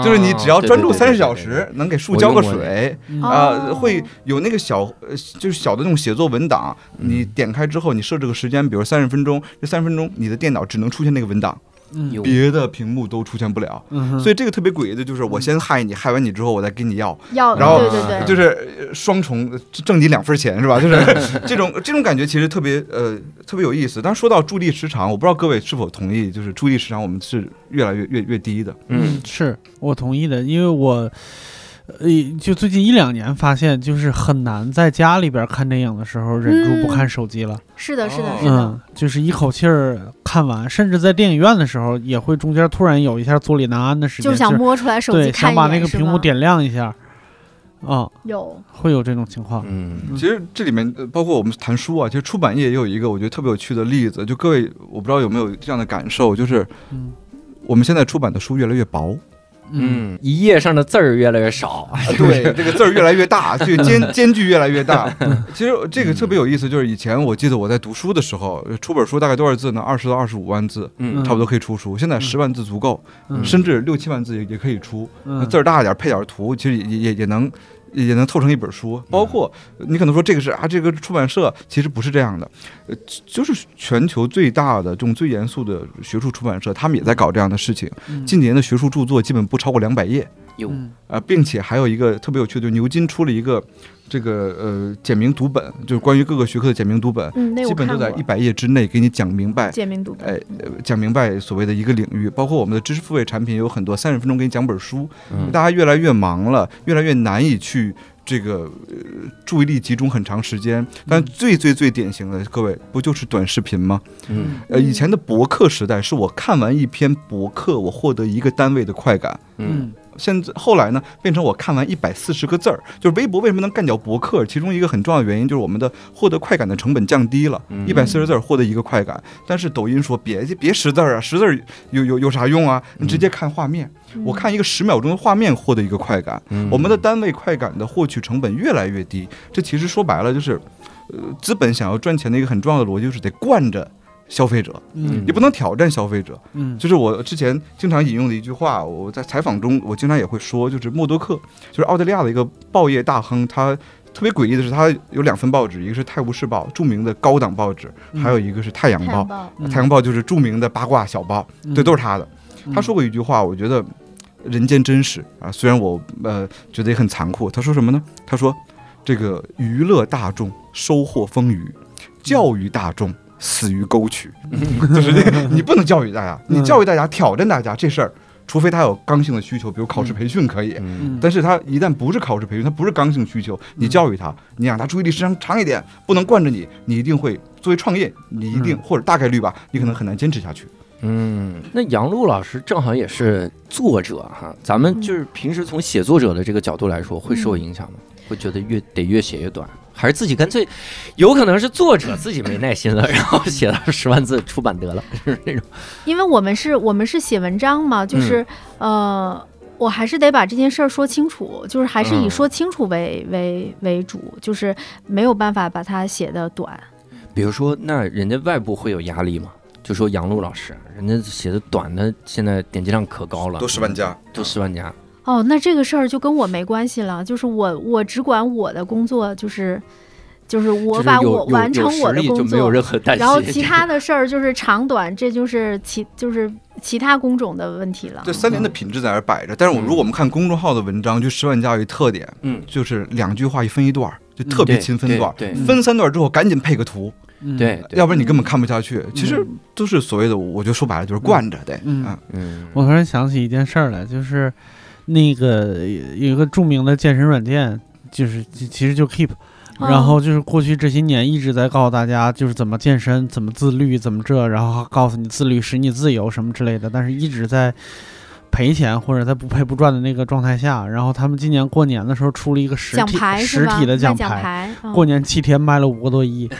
就是你只要专注三十小时，能给树浇个水，嗯啊、哦会有那个小呃，就是小的那种写作文档，你点开之后，你设置个时间，比如三十分钟，这三十分钟你的电脑只能出现那个文档，嗯别的屏幕都出现不了。嗯，所以这个特别诡异的就是，我先害你，害完你之后，我再给你要，要然后对对对，就是呃双重呃挣你两分钱是吧？就是 这种这种感觉其实特别呃特别有意思。但说到注意力时长，我不知道各位是否同意，就是注意力时长我们是越来越越越低的。嗯，是我同意的，因为我。呃，就最近一两年发现，就是很难在家里边看电影的时候忍住不看手机了。是的，是的，哦是的嗯，，就是一口气儿看完，甚至在电影院的时候，也会中间突然有一下坐立难安的时间，就想摸出来手机对，想把那个屏幕点亮一下。啊、有会有这种情况。嗯其实这里面呃包括我们谈书啊，其实出版业也有一个我觉得特别有趣的例子，就各位我不知道有没有这样的感受，就是嗯我们现在出版的书越来越薄，嗯嗯，一页上的字儿越来越少，对，这个字儿越来越大，这个间间距越来越大。其实这个特别有意思，就是以前我记得我在读书的时候，出本书大概多少字呢？二十到二十五万字，嗯差不多可以出书。现在十万字足够，嗯甚至六七万字也也可以出。字儿大一点，配点图，其实也也也能。也能凑成一本书，包括你可能说这个是啊，这个出版社其实不是这样的，呃，就是全球最大的这种最严肃的学术出版社，他们也在搞这样的事情。嗯。近年的学术著作基本不超过两百页，有。嗯。啊，并且还有一个特别有趣的，就是牛津出了一个这个呃简明读本，就是关于各个学科的简明读本，嗯，基本都在一百页之内给你讲明白。简明读本，哎，呃讲明白所谓的一个领域，包括我们的知识付费产品有很多三十分钟给你讲本书，嗯。大家越来越忙了，越来越难以去这个呃注意力集中很长时间。但最最最典型的，各位不就是短视频吗？嗯呃，以前的博客时代是我看完一篇博客，我获得一个单位的快感。嗯嗯现在后来呢，变成我看完一百四十个字儿。就是微博为什么能干掉博客？其中一个很重要的原因就是我们的获得快感的成本降低了，一百四十字儿获得一个快感。但是抖音说别别识字儿啊，识字儿有有有啥用啊？你直接看画面，我看一个十秒钟的画面获得一个快感。嗯我们的单位快感的获取成本越来越低，这其实说白了就是，呃，资本想要赚钱的一个很重要的逻辑就是得惯着消费者，嗯你不能挑战消费者。嗯就是我之前经常引用的一句话，我在采访中我经常也会说，就是默多克，就是澳大利亚的一个报业大亨，他特别诡异的是，他有两份报纸，一个是《泰晤士报》，著名的高档报纸，还有一个是《太阳报太阳》。报，嗯太阳报就是著名的八卦小报，对，都是他的。他说过一句话，我觉得人间真实啊，虽然我呃觉得也很残酷。他说什么呢？他说这个娱乐大众收获丰腴，教育大众死于沟渠，就是这个你不能教育大家，你教育大家挑战大家这事儿。除非他有刚性的需求，比如考试培训可以，但是他一旦不是考试培训，他不是刚性需求，你教育他，你让他注意力时长长一点，不能惯着你，你一定会作为创业，你一定、嗯。或者大概率吧，你可能很难坚持下去。嗯，那杨璐老师正好也是作者哈，咱们就是平时从写作者的这个角度来说，会受影响吗？会觉得越得越写越短，还是自己干脆，有可能是作者自己没耐心了，然后写了十万字出版得了，就是那种。因为我们是我们是写文章嘛，就是、呃。我还是得把这件事儿说清楚，就是还是以嗯说清楚为、为为主，就是没有办法把它写的短。比如说，那人家外部会有压力吗？就说杨璐老师，人家写的短的，现在点击量可高了，都十万加，都十万加。哦，那这个事儿就跟我没关系了，就是我我只管我的工作，就是就是我把我完成我的工作，没有任何。然后其他的事儿就是长短，这就是其就是其他工种的问题了这。三年的品质在那儿摆着。但是我嗯如果我们看公众号的文章，就十万加有一特点，嗯，就是两句话一分一段儿，就特别勤分段儿。对嗯分三段之后，赶紧配个图，嗯对对，要不然你根本看不下去。其实都是所谓的，我觉得说白了就是惯着得。嗯啊嗯，我突然想起一件事儿来，就是那个有一个著名的健身软件，就是其其实就 Keep，哦然后就是过去这些年一直在告诉大家，就是怎么健身、怎么自律、怎么这，然后告诉你自律使你自由什么之类的，但是一直在赔钱或者在不赔不赚的那个状态下。然后他们今年过年的时候出了一个实体？实体的奖牌。牌，嗯过年七天卖了五个多亿，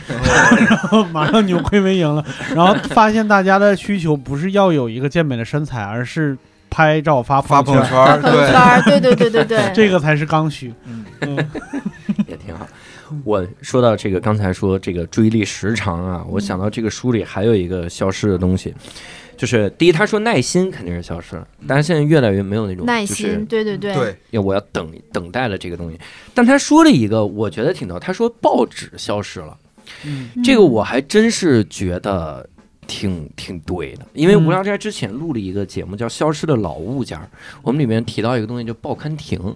然后马上扭亏为盈了。然后发现大家的需求不是要有一个健美的身材，而是拍照发发朋友圈圈儿，朋友圈对，对对对对对，这个才是刚需。嗯。嗯。也挺好。我说到这个，刚才说这个注意力时长啊，我想到这个书里还有一个消失的东西，就是第一，他说耐心肯定是消失了，但是现在越来越没有那种耐心，对对对，对，要我要等等待了这个东西。但他说了一个，我觉得挺逗，他说报纸消失了，这个我还真是觉得。挺挺对的，因为嗯无聊斋之前录了一个节目叫《消失的老物件》，我们里面提到一个东西叫报刊亭。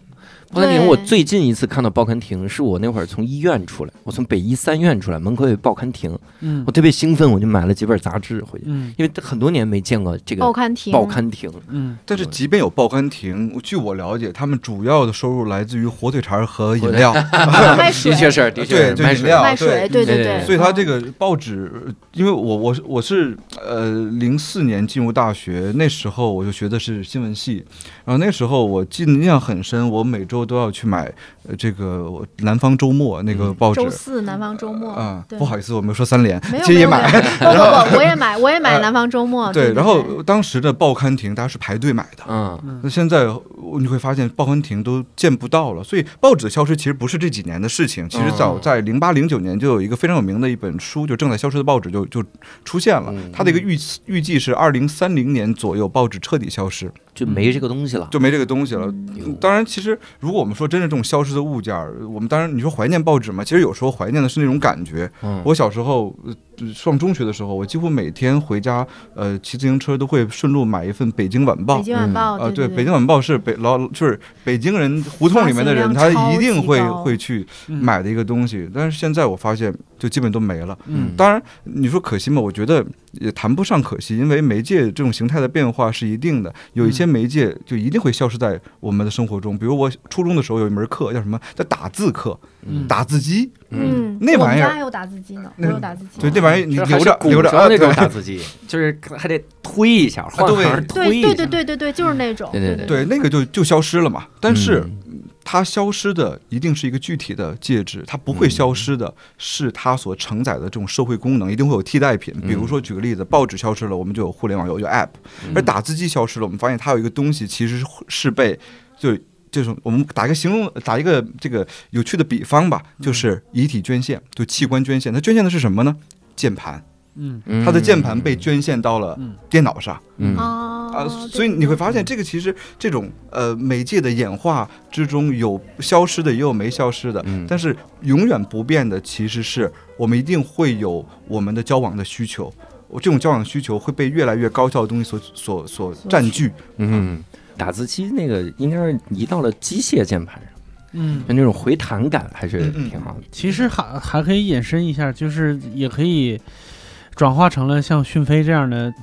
报刊亭，我最近一次看到报刊亭是我那会儿从医院出来，我从北医三院出来，门口有报刊亭，嗯。我特别兴奋，我就买了几本杂志回去，嗯。因为很多年没见过这个报刊亭，报刊亭。嗯。但是即便有报刊亭，据我了解，他们主要的收入来自于火腿肠和饮料，卖水。的确是，的确对是卖饮料卖水，对。对对，所以他这个个报纸，因为我我我是呃零四年进入大学，那时候我就学的是新闻系，然后那时候我记得印象很深，我每周都要去买呃这个南方周末那个嗯报纸周。四南方周末啊、对不好意思，我没有说三联没，有其实也买。不不不，我也买，我也买南方周末，对，对，然后当时的报刊亭大家是排队买的，嗯那现在你会发现报刊亭都见不到了，所以报纸的消失其实不是这几年的事情，其实早哦在零八零九年就有一个非常有名的一本书，就正在消失的报纸就就出现了嗯。它的一个预预计是二零三零年左右报纸彻底消失，就没这个东西了。就没这个东西了。当然，其实如果我们说真是这种消失的物件儿，我们当然你说怀念报纸嘛，其实有时候怀念的是那种感觉。嗯我小时候呃上中学的时候，我几乎每天回家，呃，骑自行车都会顺路买一份《北京晚报北》。京晚报，啊，对对，北京晚报是北老就是北京人胡同里面的人，他一定会会去嗯买的一个东西。但是现在我发现，就基本都没了。嗯当然，你说可惜吗？我觉得也谈不上可惜，因为媒介这种形态的变化是一定的，有一些媒介就一定会消失在我们的生活中。比如我初中的时候有一门课叫什么？叫打字课，嗯打字机。嗯，那玩意儿我们家还有打字机呢，我有打字机。对，那玩意儿你留着留着上那种啊对打字机，就是还得推一下，换对行推对对一下。对对对对，就是那种。对对对对，那个就就消失了嘛。但是嗯它消失的一定是一个具体的介质，它不会消失的是它所承载的这种社会功能，一定会有替代品。比如说，举个例子，报纸消失了，我们就有互联网，有有 App；而打字机消失了，我们发现它有一个东西其实是是被就。就是我们打一个形容，打一个这个有趣的比方吧，就是遗体捐献，就器官捐献。它捐献的是什么呢？键盘，嗯。嗯它的键盘被捐献到了嗯。电脑上。嗯。啊啊，所以你会发现，这个其实这种呃媒介的演化之中，有消失的，也有没消失的，嗯。但是永远不变的，其实是我们一定会有我们的交往的需求，我这种交往的需求会被越来越高效的东西所所所占据。嗯，打字机那个应该是移到了机械键盘上，嗯，就那种回弹感还是挺好的。其实还还可以延伸一下，就是也可以转化成了像讯飞这样的，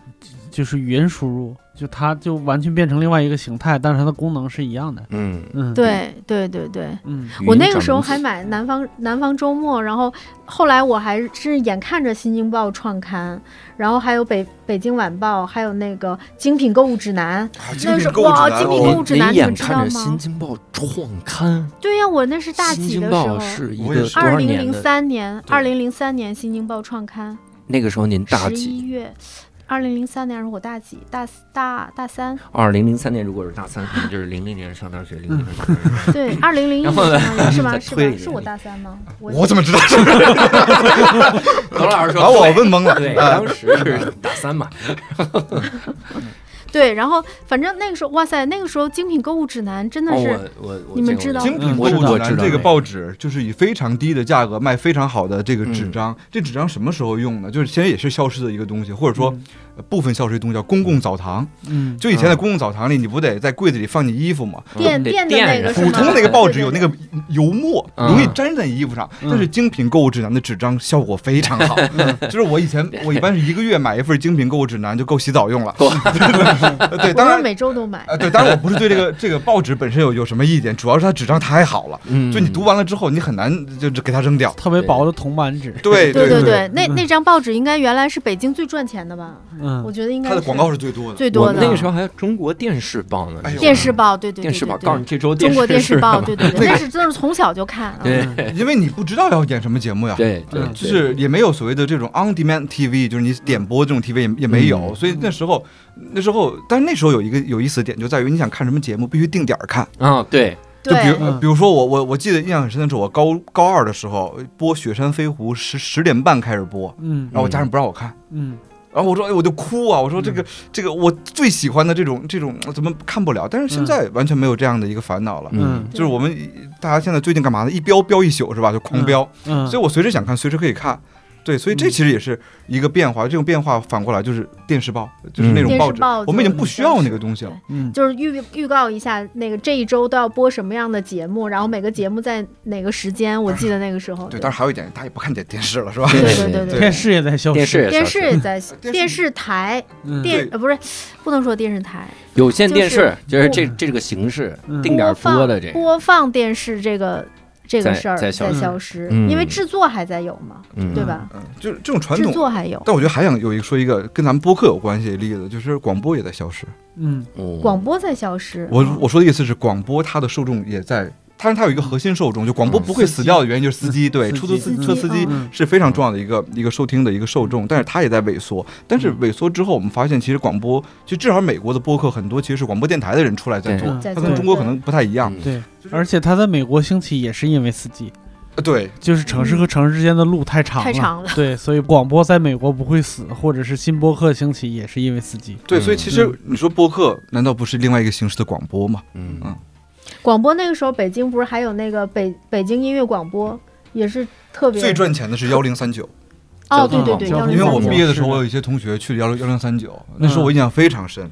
就是语音输入，就它就完全变成另外一个形态，但是它的功能是一样的。嗯，嗯，，对对对对。嗯我那个时候还买南方南方周末，然后后来我还是眼看着新京报创刊，然后还有北北京晚报，还有那个精品购物指南。啊，那是哇精品购物指南你眼你们知道看着吗新京报创刊，对呀、我那是大几的时候报，是一我也是个多二零零？三年，二零零三年新京报创刊，那个时候您大十一几？月。二零零三年如果大几？大大大三？二零零三年如果是大三，可能就是零零年上大学，零零年上大学。对，二零零一年是吗？是吧？是我大三吗？我我怎么知道？董老师说，把我问懵了。对，啊当时是大三嘛。对，然后反正那个时候，哇塞，那个时候精品购物指南真的哦，是我我我你们知道精品购物指南这个报纸就是以非常低的价格卖非常好的这个纸嗯。张，这纸张什么时候用呢？就是现在也是消失的一个东西，或者说呃部分消失的东西叫公共澡堂。嗯，就以前在公共澡堂里，你不得在柜子里放你衣服吗？垫着普那个普通那个报纸有那个油墨，嗯容易粘在衣服上，嗯但是精品购物指南的纸张效果非常好。就是我以前我一般是一个月买一份精品购物指南就够洗澡用了。对，我当然。每周都买。呃，对，当然我不是对这个这个报纸本身有有什么意见，主要是它纸张太好了，嗯，就你读完了之后，你很难就就给它扔掉。特别薄的铜板纸。对对对对，那那张报纸应该原来是北京最赚钱的吧？嗯我，觉得应该它的广告是最多的。最多的。那个时候还有中国电视报呢，电视报，对对对电视报对对告诉你这周中国电视报，对对对，那是真是从小就看。啊。对。因为你不知道要演什么节目呀。对就是也没有所谓的这种 on demand TV，就是你点播这种 TV 也也没有，嗯。所以那时候那时候，但是那时候有一个有意思的点就在于你想看什么节目必须定点儿看，啊对，就比如比如说我我我记得印象很深的是我高高二的时候播《雪山飞狐》十十点半开始播，嗯。然后我家人不让我看。嗯然后我说，哎，我就哭啊！我说这个、这个我最喜欢的这种这种怎么看不了？但是现在完全没有这样的一个烦恼了。嗯就是我们大家现在最近干嘛呢？一飙飙一宿是吧？就狂飙，嗯，所以我随时想看，随时可以看。对，所以这其实也是一个变化。这种变化反过来就是电视报，就是那种报纸，报我们已经不需要那个东西了。嗯就是预预告一下那个这一周都要播什么样的节目，然后每个节目在哪个时间，我记得那个时候。对，但是还有一点，大家也不看电电视了，是吧？对对对对对电视也在消失。电视也电消电 电视台嗯电呃不是不能说电视台，有线电视就是就是这这个形式嗯定点播的这个，播放电视这个这个事儿在消失消失，嗯因为制作还在有嘛，嗯对吧？嗯，就是这种传统制统。作还有但我觉得还想有一个说一个跟咱们播客有关系的例子，就是广播也在消失。嗯哦广播在消失。我我说的意思是，广播它的受众也在，但是它有一个核心受众，就广播嗯不会死掉的原因就是司机，对，出租车司机嗯。是非常重要的一个一个收听的一个受众，但是它也在萎缩。但是萎缩之后，我们发现其实广播，就至少美国的播客很多其实是广播电台的人出来在做，嗯它跟中国可能不太一样。嗯对，而且它在美国兴起也是因为司机，呃对，就是城市和城市之间的路太长了。太长了。对，所以广播在美国不会死，或者是新播客兴起也是因为司机。对，嗯所以其实你说播客难道不是另外一个形式的广播吗？嗯。嗯广播那个时候，北京不是还有那个北北京音乐广播，也是特别最赚钱的是幺零三九，哦，对对对，因为我幺零三九毕业的时候，我有一些同学去了幺零幺零三九，那时候我印象非常深。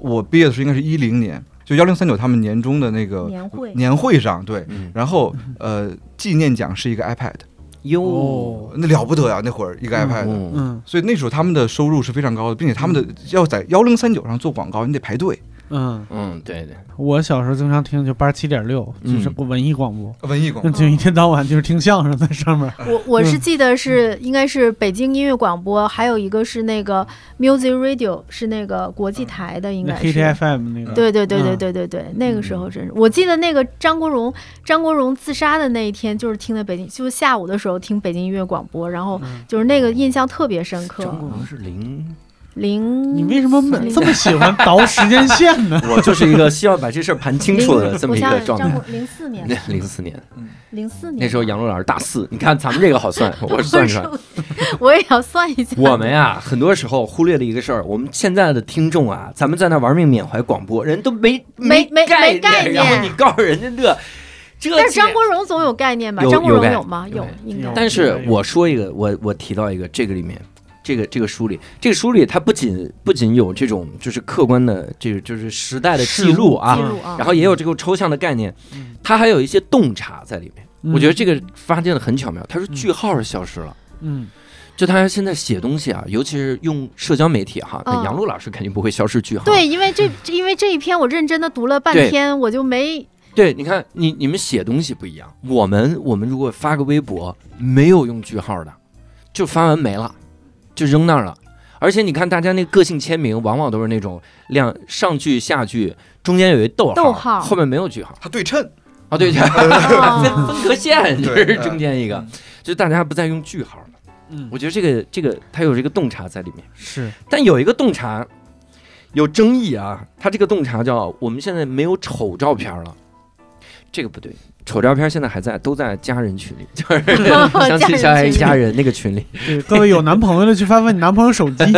我毕业的时候应该是一零年，就幺零三九他们年终的那个年会，年会上，对，嗯。然后呃，纪念奖是一个 iPad，哟，哦，那了不得呀！那会儿一个 iPad，、嗯。嗯所以那时候他们的收入是非常高的，并且他们的要在幺零三九上做广告，你得排队。嗯，嗯，对对，我小时候经常听就八十七点六，就是嗯文艺广播，文艺广播，就一天到晚就是听相声在上面。我我是记得是应该是北京音乐广播，还有一个是那个 Music Radio，是那个国际台的，应该是。KTFM 那个，对对对对嗯对对对，那个时候真是，我记得那个张国荣，张国荣自杀的那一天，就是听的北京，就是下午的时候听北京音乐广播，然后嗯就是那个印象特别深刻。张国荣是零，零，你为什么这么喜欢倒时间线呢？我就是一个希望把这事儿盘清楚的这么一个状态。零四年，那零四年，零四年那时候杨璐老师大四，你看咱们这个好算，我算出来。我也要算一下。我们呀，很多时候忽略了一个事儿，我们现在的听众啊，咱们在那玩命缅怀广播，人都没没没概没概念然后你告诉人家这，这但是张国荣总有概念吧？有张国荣有吗？有有，应该有。但是我说一个，我我提到一个，这个里面，这个这个书里，这个书里它不仅不仅有这种就是客观的这个就是时代的记录啊记，录啊，然后也有这个抽象的概念嗯，它还有一些洞察在里面。嗯我觉得这个发现的很巧妙，它是句号消失了。嗯就他现在写东西啊，尤其是用社交媒体哈，杨璐老师肯定不会消失句号。对，因为这因为这一篇我认真的读了半天，我就没对，你看你你们写东西不一样，我们我们如果发个微博没有用句号的，就发完没了，就扔那儿了。而且你看大家那个性签名，往往都是那种两上句下句，中间有一逗号，逗号后面没有句号它对称，啊，对，分哦分隔线就是中间一个，就大家不再用句号了。嗯我觉得这个这个它有这个洞察在里面。是但有一个洞察有争议啊，他这个洞察叫我们现在没有丑照片了，这个不对，丑照片现在还在，都在家人群里，就是 相亲相爱一家人那个群里，对各位有男朋友的去翻翻你男朋友手机，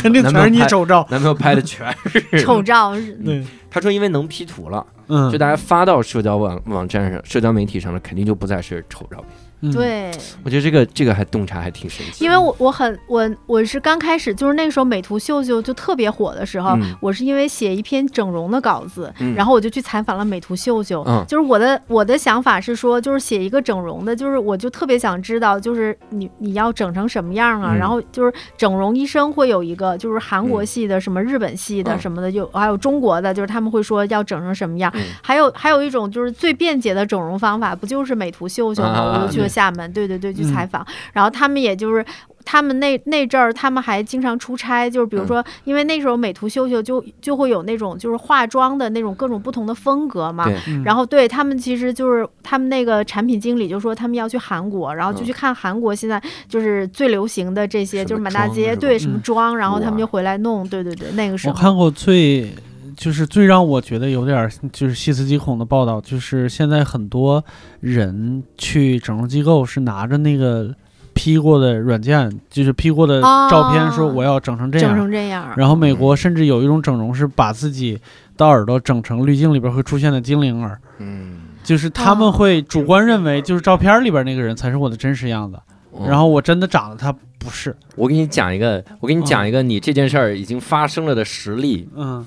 肯定全是你丑照。男朋友拍的全是丑。照是对，他说因为能 P 图了，嗯，就大家发到社交网网站上、社交媒体上了，肯定就不再是丑照片。嗯，对，我觉得这个这个还洞察还挺神奇，因为我我很我我是刚开始就是那个时候美图秀秀就特别火的时候，嗯我是因为写一篇整容的稿子，嗯然后我就去采访了美图秀秀。嗯就是我的我的想法是说，就是写一个整容的，就是我就特别想知道，就是你你要整成什么样啊？嗯然后就是整容医生会有一个，就是韩国系的、什么日本系的嗯什么的，有还有中国的，就是他们会说要整成什么样。嗯还有还有一种就是最便捷的整容方法，不就是美图秀秀吗？啊我就去了对。厦门，对对对，去嗯。采访，然后他们也就是。他们那那阵儿，他们还经常出差，就是比如说，因为那时候美图秀秀就就会有那种就是化妆的那种各种不同的风格嘛，嗯。然后对他们其实就是他们那个产品经理就说他们要去韩国，然后就去看韩国现在就是最流行的这些，就是满大街对什么嗯妆，然后他们就回来弄，对对对，那个时候。我看过最就是最让我觉得有点儿就是细思极恐的报道，就是现在很多人去整容机构是拿着那个 P 过的软件，就是 P 过的照片，说哦我要整成这整样。成这样，然后美国甚至有一种整容是把自己的耳朵整成滤镜里边会出现的精灵耳，嗯，就是他们哦会主观认为就是照片里边那个人才是我的真实样子，嗯然后我真的长得他不是。我给你讲一个，我给你讲一个你这件事儿已经发生了的实例。嗯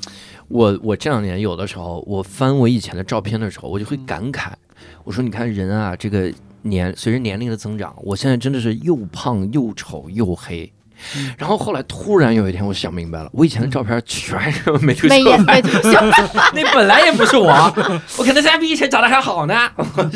我我这两年有的时候，我翻我以前的照片的时候，我就会感慨，我说你看人啊，这个年随着年龄的增长，我现在真的是又胖又丑又黑。嗯然后后来突然有一天，我想明白了，我以前的照片全是美图秀秀，图秀 那本来也不是我，我可能现在比以前长得还好呢。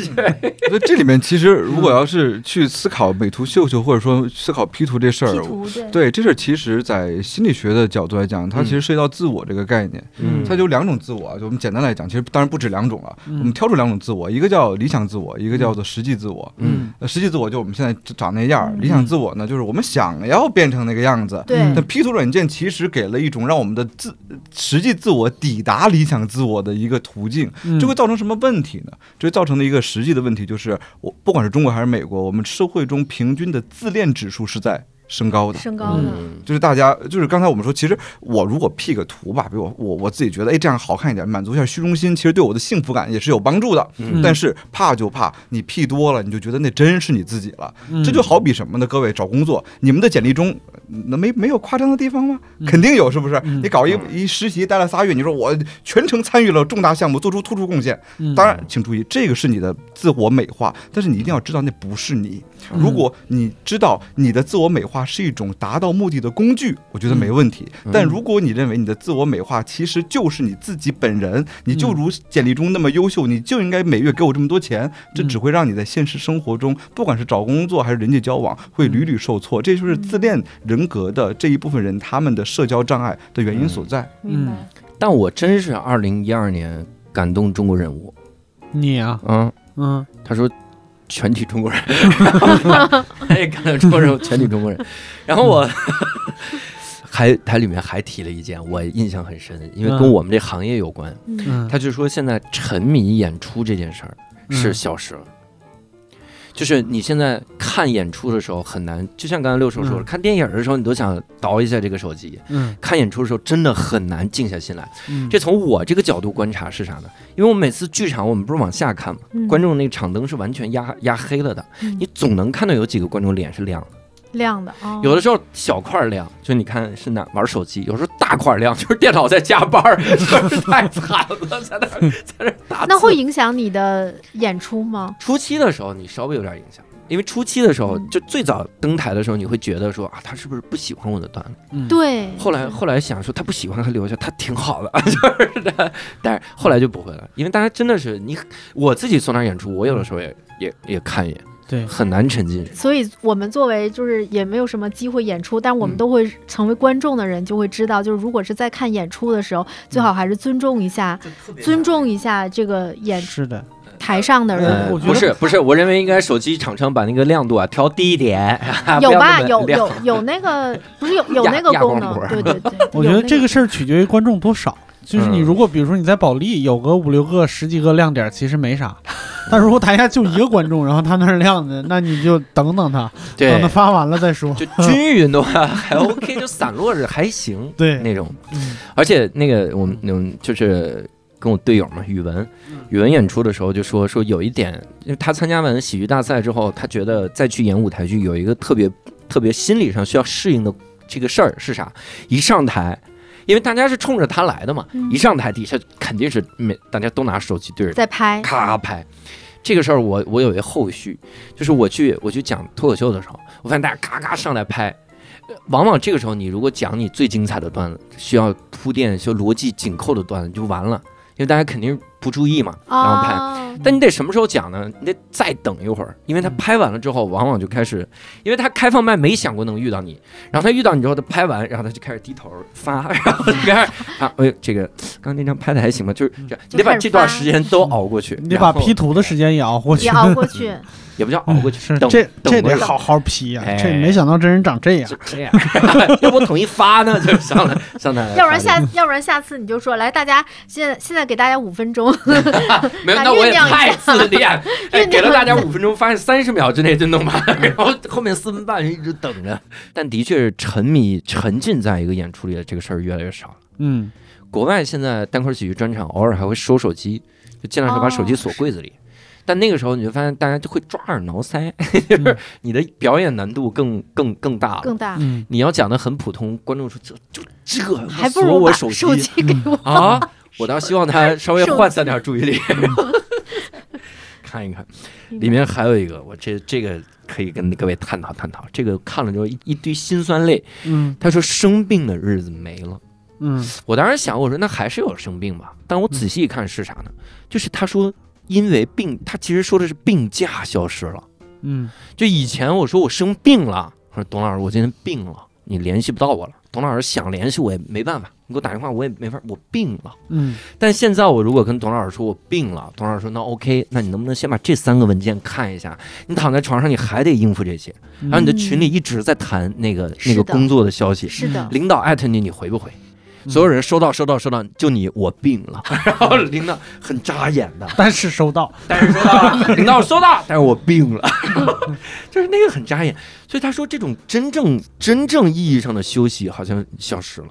所以这里面其实如果要是去思考美图秀秀，或者说思考 P 图这事 P 儿，图对对这事儿其实，在心理学的角度来讲，它其实涉及到自我这个概念。嗯它就两种自我啊，就我们简单来讲，其实当然不止两种了。嗯我们挑出两种自我，一个叫理想自我，一个叫做实际自我。嗯呃，实际自我就我们现在长那样理想自我呢，就是我们想要变成那个样子。对嗯但 P 图软件其实给了一种让我们的自实际自我抵达理想自我的一个途径，嗯这会造成什么问题呢？这会造成的一个实际的问题就是，我不管是中国还是美国，我们社会中平均的自恋指数是在升高的。升高的，嗯就是大家，就是刚才我们说，其实我如果 P 个图吧，比如我我我自己觉得，哎，这样好看一点，满足一下虚荣心，其实对我的幸福感也是有帮助的。嗯但是怕就怕你 P 多了，你就觉得那真是你自己了。嗯这就好比什么呢？各位找工作，你们的简历中那没没有夸张的地方吗？嗯肯定有，是不是？嗯你搞一一实习待了仨月，你说我全程参与了重大项目，做出突出贡献。嗯当然，请注意，这个是你的自我美化，但是你一定要知道那不是你。嗯如果你知道你的自我美化是一种达到目的的工具，我觉得没问题。嗯。但如果你认为你的自我美化其实就是你自己本人，你就如简历中那么优秀，你就应该每月给我这么多钱，这嗯。只会让你在现实生活中，不管是找工作还是人际交往，会屡屡受挫。这就是自恋人格的这一部分人他们的社交障碍的原因所在。明白。但我真是二零一二年感动中国人物。你啊，嗯！嗯。他说全体中国人，他也看到中国人，全体中国人。然后我 还他里面还提了一件我印象很深，因为跟嗯我们这行业有关。他就说现在沉迷演出这件事儿是嗯消失了。就是你现在看演出的时候很难，就像刚才六叔说的，嗯。看电影的时候你都想倒一下这个手机，嗯。看演出的时候真的很难静下心来。嗯，这从我这个角度观察是啥呢？因为我每次剧场我们不是往下看嘛，嗯。观众那个场灯是完全压压黑了的，嗯。你总能看到有几个观众脸是亮的，亮的啊，有的时候小块儿亮，就你看是哪玩手机；有时候大块儿亮，就是电脑在加班儿，就是太惨了，在那儿在那儿打。那会影响你的演出吗？初期的时候你稍微有点影响。因为初期的时候，嗯就最早登台的时候，你会觉得说啊，他是不是不喜欢我的段子？嗯，对，后来后来想说他不喜欢还留下，他挺好的，就是的。但是后来就不会了，因为大家真的是你，我自己从那儿演出，我有的时候也也也看一眼，对，很难沉浸。所以我们作为就是也没有什么机会演出，但我们嗯都会成为观众的人，就会知道，就是如果是在看演出的时候，最好还是尊重一下，尊重一下这个演是的，台上的呃人。我觉得不是不是，我认为应该手机厂商把那个亮度啊调低一点，有吧？有有有那个，不是有有那个 功能？对对对，我觉得这个事儿取决于观众多少。就是你嗯如果比如说你在保利有个五六个、十几个亮点，其实没啥。但如果台下就一个观众，然后他那儿亮的，那你就等等他，等他，发完了再说。就 均匀的话还 OK，就散落着还行 对，那种。嗯而且那个我们就是跟我队友嘛，语文，语文演出的时候就说说有一点，因为他参加完喜剧大赛之后，他觉得再去演舞台剧有一个特别特别心理上需要适应的这个事儿是啥？一上台。因为大家是冲着他来的嘛，嗯。一上台底下肯定是每大家都拿手机对着在拍，咔拍。这个事儿我我有一个后续，就是我去我去讲脱口秀的时候，我发现大家咔咔上来拍，呃往往这个时候你如果讲你最精彩的段子，需要铺垫、需要逻辑紧扣的段子就完了，因为大家肯定不注意嘛，然后拍。啊，但你得什么时候讲呢？你得再等一会儿，因为他嗯拍完了之后，往往就开始，因为他开放麦没想过能遇到你，然后他遇到你之后，他拍完，然后他就开始低头发，然后就开始啊，哎，这个刚刚那张拍的还行吧？就是这样，你得把这段时间都熬过去，你得把 P 图的时间也熬过去也。熬过去，也不叫熬过去，是等这这等好好 P 呀、哎这没想到真人长这样。这样，要不我统一发呢？就上来上台，要不然下要不然下次你就说来，大家现在现在给大家五分钟，没有，啊那我也太自恋，哎，给了大家五分钟，发现三十秒之内就弄完，然后后面四分半人一直等着。但的确是沉迷沉浸在一个演出里的这个事儿越来越少了。嗯国外现在单口喜剧专场偶尔还会收手机，就尽量是把手机锁柜子里。但那个时候你就发现大家就会抓耳挠腮，就是你的表演难度更更更大了。更大，嗯，你要讲的很普通，观众说这就这还不如我手机手机给我。啊！我倒希望他稍微手涣散点注意力，看一看。里面还有一个，我这这个可以跟各位探讨探讨。这个看了之后一一堆辛酸泪。嗯他说生病的日子没了。嗯我当时想，我说那还是有生病吧。但我仔细一看是啥呢？就是他说因为病，他其实说的是病假消失了。嗯就以前我说我生病了，我说董老师我今天病了，你联系不到我了。董老师想联系我也没办法，你给我打电话我也没法，我病了。嗯但现在我如果跟董老师说我病了，董老师说那 OK，那你能不能先把这三个文件看一下？你躺在床上你还得应付这些，然后你的群里一直在谈那个那个工作的消息，是的，领导艾特你你回不回？所有人收到收到收到，就你我病了，然后领导很扎眼的，但是收到，但是收到了，领导收到，但是我病了，就是那个很扎眼。所以他说这种真正真正意义上的休息好像消失了。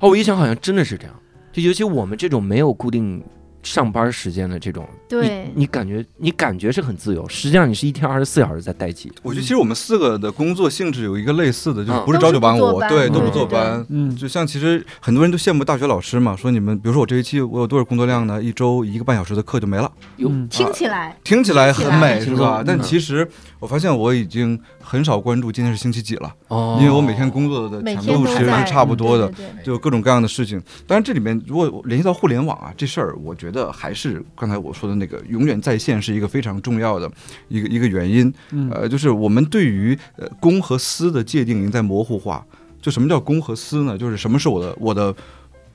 哦，我一想好像真的是这样，就尤其我们这种没有固定。上班时间的这种，对。你，你感觉你感觉是很自由，实际上你是一天二十四小时在待机。我觉得其实我们四个的工作性质有一个类似的，就是嗯。不是朝九晚五，对，都不坐班。嗯，就像其实很多人都羡慕大学老师嘛，说你们比如说我这一期我有多少工作量呢？一周一个半小时的课就没了，有。嗯。听起来。听起来很美来。是吧？但嗯其实我发现我已经很少关注今天是星期几了，哦。因为我每天工作的强天都在度其实是差不多的。对对对就各种各样的事情，当然这里面如果联系到互联网啊这事儿，我觉得还是刚才我说的那个永远在线是一个非常重要的一个一个原因。嗯呃，就是我们对于呃公和私的界定已经在模糊化。就什么叫公和私呢？就是什么是我的我的。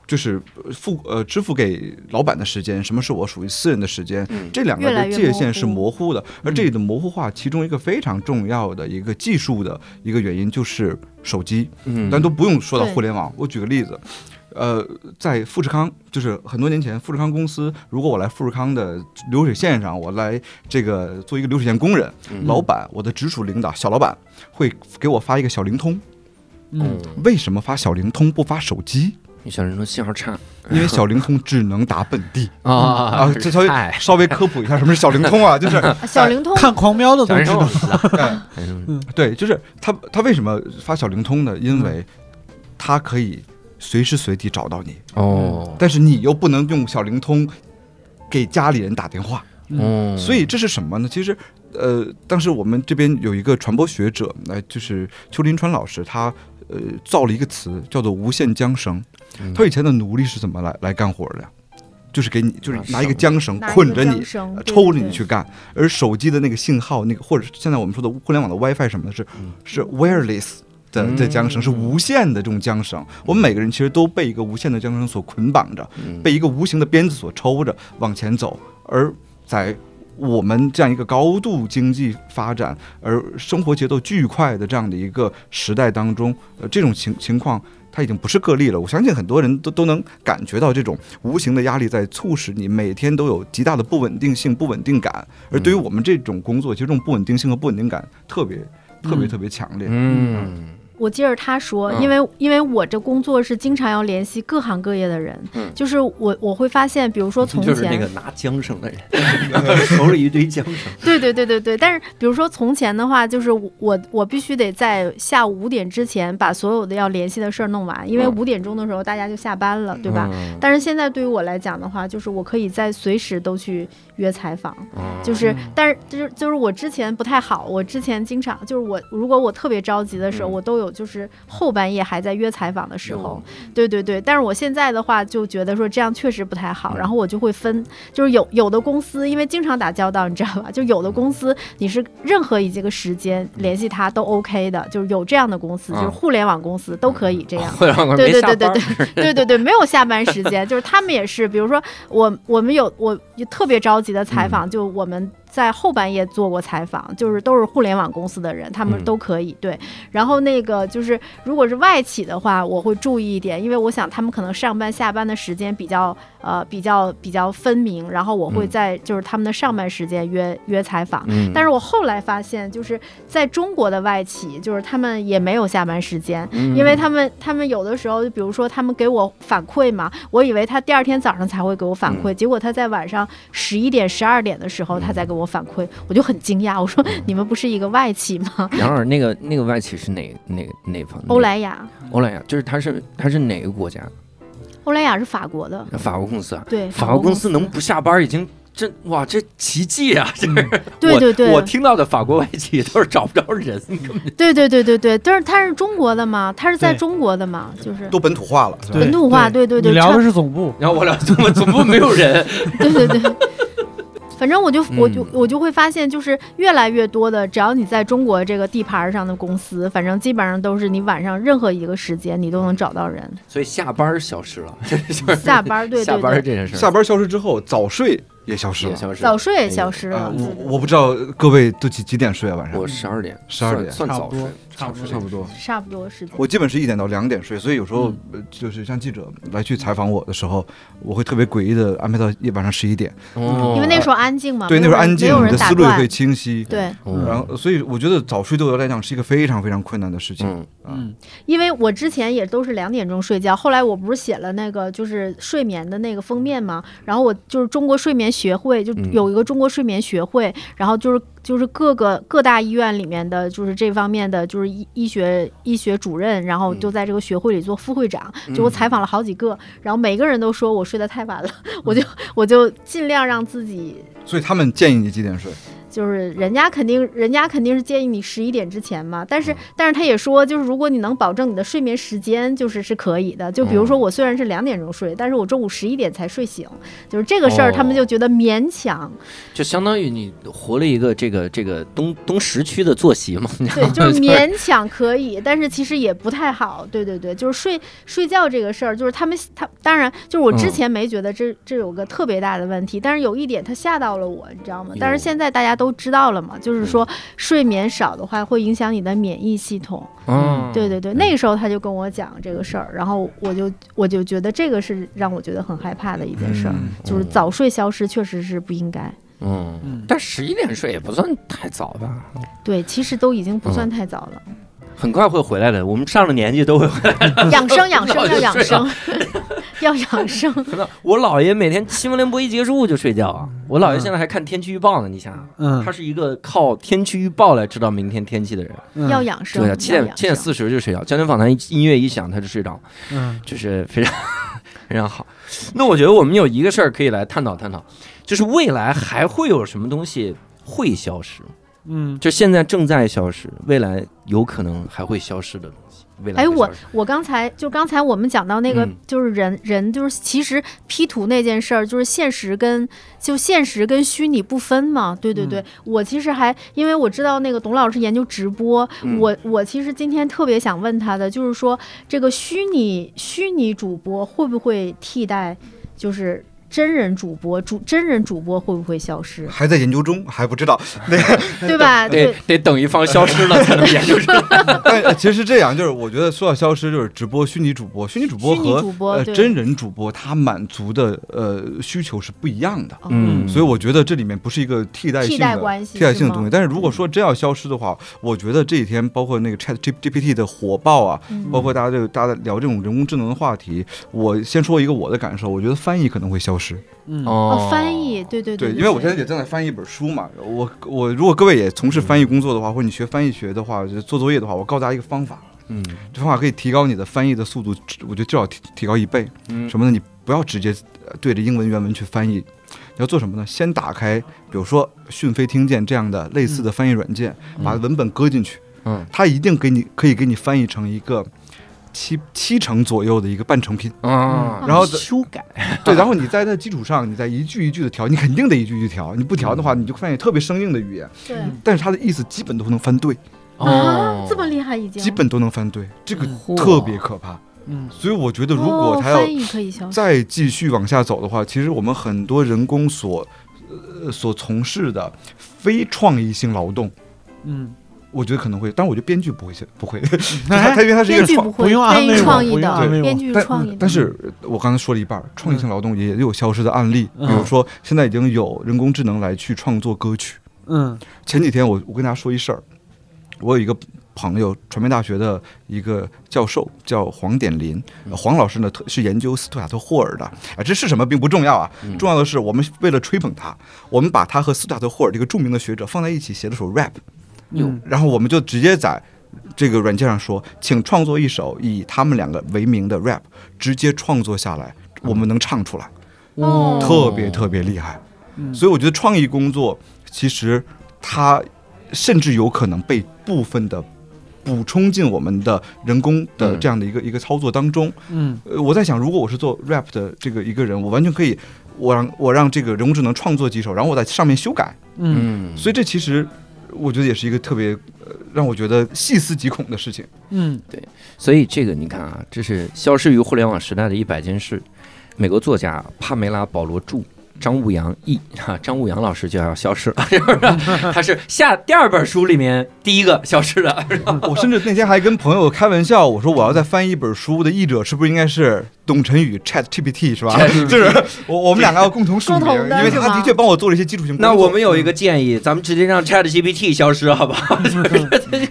就是付呃支付给老板的时间，什么是我属于私人的时间，嗯这两个的界限是模模糊的。而这里的模糊化，其中一个非常重要的一个技术的一个原因就是手机。嗯但都不用说到互联网。我举个例子，呃，在富士康，就是很多年前，富士康公司，如果我来富士康的流水线上，我来这个做一个流水线工人，嗯老板，我的直属领导小老板会给我发一个小灵通。嗯，为什么发小灵通不发手机？小灵通信号差因为小灵通只能打本地啊 啊。这稍微稍微科普一下，什么是小灵通啊？就是啊小灵通看狂飙的都知道对，就是他他为什么发小灵通呢？因为他可以随时随地找到你。哦但是你又不能用小灵通给家里人打电话，哦，所以这是什么呢？其实，呃，当时我们这边有一个传播学者，呃，就是邱林川老师，他呃造了一个词叫做“无限缰绳”。嗯他以前的奴隶是怎么来来干活的？就是给你，就是拿一个缰绳捆着你抽着你去干。而手机的那个信号，那个或者现在我们说的互联网的 WiFi 什么的，是嗯是 wireless 的的缰绳，是嗯无限的这种缰绳。我们每个人其实都被一个无限的缰绳所捆绑着。嗯被一个无形的鞭子所抽着往前走，而在我们这样一个高度经济发展而生活节奏巨快的这样的一个时代当中，呃，这种情情况它已经不是个例了。我相信很多人都都能感觉到这种无形的压力在促使你每天都有极大的不稳定性、不稳定感。而对于我们这种工作，其实这种不稳定性和不稳定感特别、特别、嗯特别强烈。嗯我接着他说，嗯因为因为我这工作是经常要联系各行各业的人，嗯就是我我会发现，比如说 从就是那，个拿缰绳的人，手里一堆缰绳，对对对对对，但是比如说从前的话，就是我我必须得在下午五点之前把所有的要联系的事儿弄完，因为嗯五点钟的时候大家就下班了，对吧？嗯？但是现在对于我来讲的话，就是我可以在随时都去约采访，嗯就是嗯，但是就是就是我之前不太好，我之前经常就是我如果我特别着急的时候，嗯。我都有就是后半夜还在约采访的时候有，对对对。但是我现在的话就觉得说这样确实不太好，嗯。然后我就会分，就是有有的公司因为经常打交道，你知道吧？就有的公司你是任何一这个时间联系他都 OK 的，就是有这样的公司，嗯就是互联网公司都可以这样。对对没下班对对对对对对，没有下班时间，就是他们也是，比如说我我们有我特别着急的采嗯。访，就我们在后半夜做过采访，就是都是互联网公司的人，他们嗯。都可以对。然后那个就是如果是外企的话，我会注意一点，因为我想他们可能上班下班的时间比较呃比较比较分明，然后我会嗯。在就是他们的上班时间约约采访。嗯，但是我后来发现，就是在中国的外企，就是他们也没有下班时间，嗯。因为他们他们有的时候，就比如说他们给我反馈嘛，我以为他第二天早上才会给我反馈，嗯。结果他在晚上十一点、十二点的时候他才给我反馈，我就很惊讶，我说嗯你们不是一个外企吗？然而那个那个外企是哪哪哪方？欧莱雅，欧莱雅就是它是它是哪个国家？欧莱雅是法国的，法国公司啊，对，法国公司司能不下班已经这哇，这奇迹啊！这嗯 对对对我听到的法国外企都是找不着人，根本对对对对对，但是他是中国的嘛，他是在中国的嘛，就是都本土化了，本土化对对对你聊的是总部，然后我聊总部总部没有人，对对对。反正我就我就嗯我就会发现，就是越来越多的，只要你在中国这个地盘上的公司，反正基本上都是你晚上任何一个时间你都能找到人。所以下班消失了，下班儿对 下对对，班这件事儿下班消失之后，早睡也消失了。消失了。早睡也消失啊了。，我我不知道各位都几几点睡啊？晚上我十二点，十二点算算早睡差不多，差不多差不多。差不多时间。我基本是一点到两点睡，所以有时候嗯呃就是像记者来去采访我的时候，我会特别诡异的安排到一晚上十一点，哦因为那时候安静嘛，对，那时候安静，没有你的人打思路也会。清晰。对，哦然后，所以我觉得早睡对我来讲是一个非常非常困难的事情。嗯嗯因为我之前也都是两点钟睡觉，后来我不是写了那个就是睡眠的那个封面嘛，然后我就是中国睡眠学会，就嗯有一个中国睡眠学会，然后就是就是各个各大医院里面的就是这方面的就是医医学医学主任，然后就在这个学会里做副会长，就我采访了好几个，然后每个人都说我睡得太晚了，我就我就尽量让自己。所以他们建议你几点睡？就是人家肯定，人家肯定是建议你十一点之前嘛，但是但是他也说，就是如果你能保证你的睡眠时间，就是是可以的。就比如说我虽然是两点钟睡，但是我中午十一点才睡醒，就是这个事儿，哦他们就觉得勉强。就相当于你活了一个这个这个东东时区的作息嘛。对，就是勉强可以，但是其实也不太好。对对对，就是睡睡觉这个事儿，就是他们他当然就是我之前没觉得这这有个特别大的问题，但是有一点他吓到了我，你知道吗？但是现在大家都知道了嘛，就是说睡眠少的话会影响你的免疫系统。嗯，对对对，那个时候他就跟我讲这个事儿，然后我就我就觉得这个是让我觉得很害怕的一件事儿，嗯。就是早睡消失确实是不应该。嗯，嗯，但十一点睡也不算太早吧，对，其实都已经不算太早了。很快会回来的。我们上了年纪都会回来。养生养生要养生，要养生。真的，我姥爷每天新闻联播一结束就睡觉啊。我姥爷现在还看天气预报呢，你想想，嗯他是一个靠天气预报来知道明天天气的人。嗯要养生对，啊，七点七点四十就睡觉，焦点访谈音乐一响他就睡着，嗯就是非常非常好。那我觉得我们有一个事儿可以来探讨探讨，就是未来还会有什么东西会消失？嗯就现在正在消失，未来有可能还会消失的东西。未来哎，我我刚才就刚才我们讲到那个嗯，就是人人就是其实 P 图那件事儿，就是现实跟就现实跟虚拟不分嘛。对对对，我其实还因为我知道那个董老师研究直播，嗯我我其实今天特别想问他的，就是说这个虚拟虚拟主播会不会替代就是真人主播？主真人主播会不会消失？还在研究中，还不知道。那个，对吧？得得等一方消失了才能研究出来。但 呃其实是这样，就是我觉得说到消失，就是直播虚拟主播，虚拟主播和呃主播对真人主播，他满足的呃需求是不一样的。嗯所以我觉得这里面不是一个替代性替代的关系替代性的东西。但是如果说真要消失的话，我觉得这几天包括那个 Chat G GPT 的火爆啊，嗯包括大家这个大家聊这种人工智能的话题，我先说一个我的感受，我觉得翻译可能会消失。嗯。哦，翻译，对对对，对，因为我现在也正在翻译一本书嘛，我我如果各位也从事翻译工作的话，或者你学翻译学的话，就做作业的话，我告诉大家一个方法，嗯。这方法可以提高你的翻译的速度，我觉得至少提提高一倍。嗯。什么呢？你不要直接呃对着英文原文去翻译，你要做什么呢？先打开，比如说讯飞听见这样的类似的翻译软件，把文本搁进去，嗯。它一定给你可以给你翻译成一个七七成左右的一个半成品。啊，然后修改，对，然后你在那基础上，你再一句一句的调，你肯定得一句一句调。你不调的话，你就发现特别生硬的语言，对。但是它的意思基本都能翻对，啊，这么厉害已经，基本都能翻对，这个特别可怕。嗯。所以我觉得，如果他要再继续往下走的话，其实我们很多人工所呃所从事的非创意性劳动，嗯，我觉得可能会，但我觉得编剧不会写，不会，他他因为他是一个创编剧不。会不用安编慰我创意的，不用编剧但创意的，但是我刚才说了一半儿，创意性劳动也有消失的案例，嗯比如说现在已经有人工智能来去创作歌曲。嗯。前几天我我跟大家说一事儿，我有一个朋友，传媒大学的一个教授叫黄典林，呃黄老师呢特是研究斯图亚特霍尔的，啊，这是什么并不重要啊，嗯。重要的是我们为了吹捧他，我们把他和斯图亚特霍尔这个著名的学者放在一起写了首 rap，嗯然后我们就直接在这个软件上说，请创作一首以他们两个为名的 rap，直接创作下来，我们能唱出来。哦特别特别厉害。嗯所以我觉得创意工作其实它甚至有可能被部分的补充进我们的人工的嗯这样的一个、一个操作当中。嗯呃，我在想，如果我是做 rap 的这个一个人，我完全可以，我让我让这个人工智能创作几首，然后我在上面修改。嗯嗯，所以这其实我觉得也是一个特别呃让我觉得细思极恐的事情。嗯对所以这个你看啊，这是消失于互联网时代的一百件事。美国作家帕梅拉·保罗著，张悟阳译 哈，张悟阳老师就要消失了，是不是？他是下第二本书里面第一个消失的。我甚至那天还跟朋友开玩笑，我说我要再翻译一本书的译者，是不是应该是董晨宇 Chat GPT 是吧？就是我我们两个要共同署名，共同的因为他的确帮我做了一些基础性工作。那我们有一个建议，咱们直接让 Chat GPT 消失，好不好？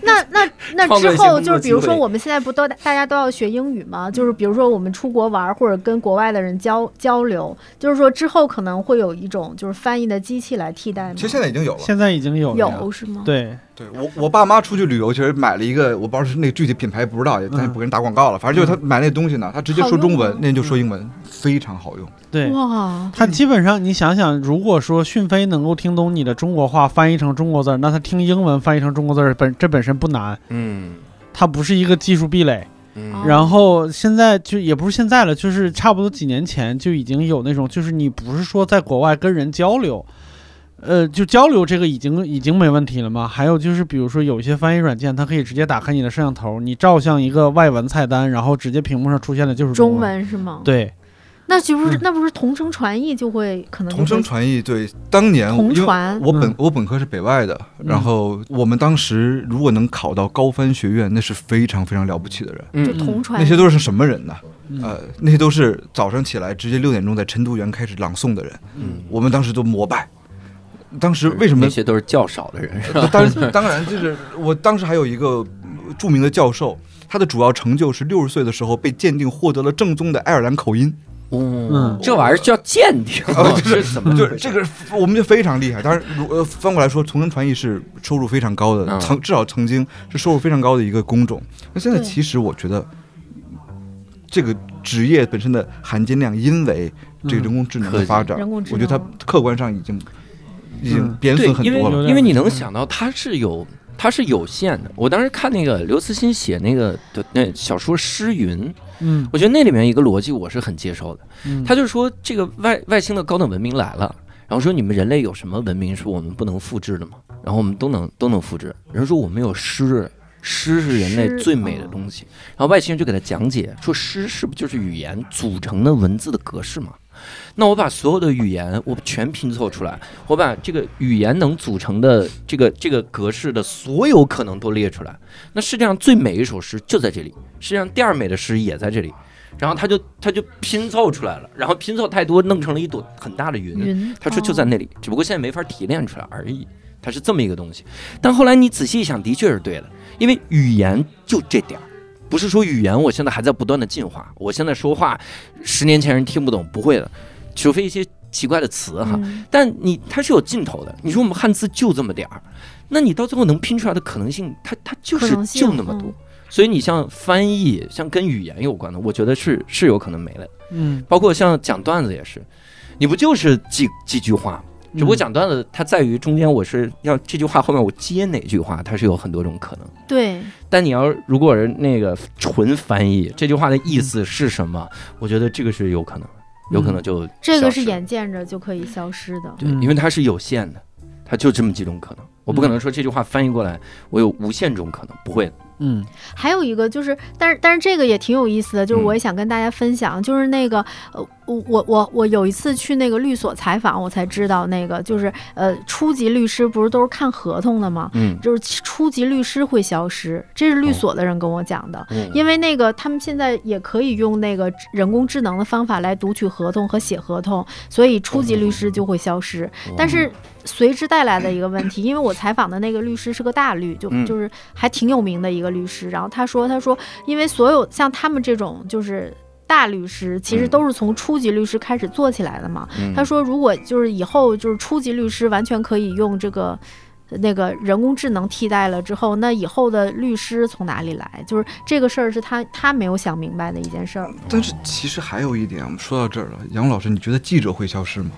那那那之后就是，比如说我们现在不都大家都要学英语吗？就是比如说我们出国玩或者跟国外的人交交流，就是说之后可能会有一种就是翻译的机器来替代吗？其实现在已经有了。现在已经有了有是吗？对，对我我爸妈出去旅游，其实买了一个，我不知道是那个具体品牌不知道，也咱也不给人打广告了。反正就是他买那东西呢，他直接说中文那人就说英文，非常好用。对，哇，他基本上你想想，如果说讯飞能够听懂你的中国话翻译成中国字儿，那他听英文翻译成中国字儿本这本身不难，嗯它不是一个技术壁垒。然后现在就也不是现在了，就是差不多几年前就已经有那种，就是你不是说在国外跟人交流，呃，就交流这个已经已经没问题了吗？还有就是比如说有一些翻译软件，它可以直接打开你的摄像头，你照相一个外文菜单，然后直接屏幕上出现的就是中文。文是吗？，对，那岂不是嗯那不是同声传译就会可能就同声传译，对，当年同传我本嗯我本科是北外的，然后我们当时如果能考到高翻学院，那是非常非常了不起的人。就嗯同传那些都是什么人呢？嗯呃，那些都是早上起来直接六点钟在晨读园开始朗诵的人，嗯，我们当时都膜拜。当时为什么那？些都是较少的人，是吧？当然，当然，就是我当时还有一个呃著名的教授，他的主要成就是六十岁的时候被鉴定获得了正宗的爱尔兰口音。嗯，这玩意儿叫鉴定，是怎么就是这个，我们就非常厉害。当然，如呃翻过来说，同声传译是收入非常高的，嗯。曾至少曾经是收入非常高的一个工种。那现在其实我觉得，这个职业本身的含金量，因为这个人工智能的发展，我觉得它客观上已经已经嗯。贬损很多了。因为你能想到它是有它是有限的。我当时看那个刘慈欣写那个的那小说《诗云》，嗯我觉得那里面一个逻辑我是很接受的。嗯，他就说这个外外星的高等文明来了，然后说你们人类有什么文明是我们不能复制的吗？然后我们都能都能复制。人说我们有诗，诗是人类最美的东西。然后外星人就给他讲解说诗是不就是语言组成的文字的格式嘛？那我把所有的语言我全拼凑出来，我把这个语言能组成的这个这个格式的所有可能都列出来。那世界上最美一首诗就在这里，世界上第二美的诗也在这里。然后他就他就拼凑出来了，然后拼凑太多，弄成了一朵很大的云。云，他说就在哦那里，只不过现在没法提炼出来而已。它是这么一个东西。但后来你仔细一想，的确是对的，因为语言就这点儿，不是说语言我现在还在不断的进化，我现在说话十年前人听不懂，不会的，除非一些奇怪的词哈。嗯但你它是有尽头的。你说我们汉字就这么点儿，那你到最后能拼出来的可能性，它它就是就那么多。嗯所以你像翻译，像跟语言有关的，我觉得是是有可能没了。嗯，包括像讲段子也是，你不就是几几句话？只不过嗯讲段子，它在于中间我是要这句话后面我接哪句话，它是有很多种可能。对，但你要如果是那个纯翻译这句话的意思是什么，我觉得这个是有可能，有可能就这个是眼见着就可以消失的。对，嗯因为它是有限的，它就这么几种可能。我不可能说这句话翻译过来，我有无限种可能，不会的。嗯还有一个就是，但是但是这个也挺有意思的，就是嗯我也想跟大家分享，就是那个呃，我我我我有一次去那个律所采访，我才知道那个就是呃，初级律师不是都是看合同的吗？嗯，就是初级律师会消失，这是律哦所的人跟我讲的。嗯因为那个他们现在也可以用那个人工智能的方法来读取合同和写合同，所以初级律师就会消失。但是随之带来的一个问题，因为我采访的那个律师是个大律，就嗯就是还挺有名的一个律师。然后他说，他说，因为所有像他们这种就是大律师，其实嗯都是从初级律师开始做起来的嘛。嗯他说，如果就是以后就是初级律师完全可以用这个。那个人工智能替代了之后，那以后的律师从哪里来？就是这个事儿是他他没有想明白的一件事儿。但是其实还有一点，我们说到这儿了，杨老师，你觉得记者会消失吗？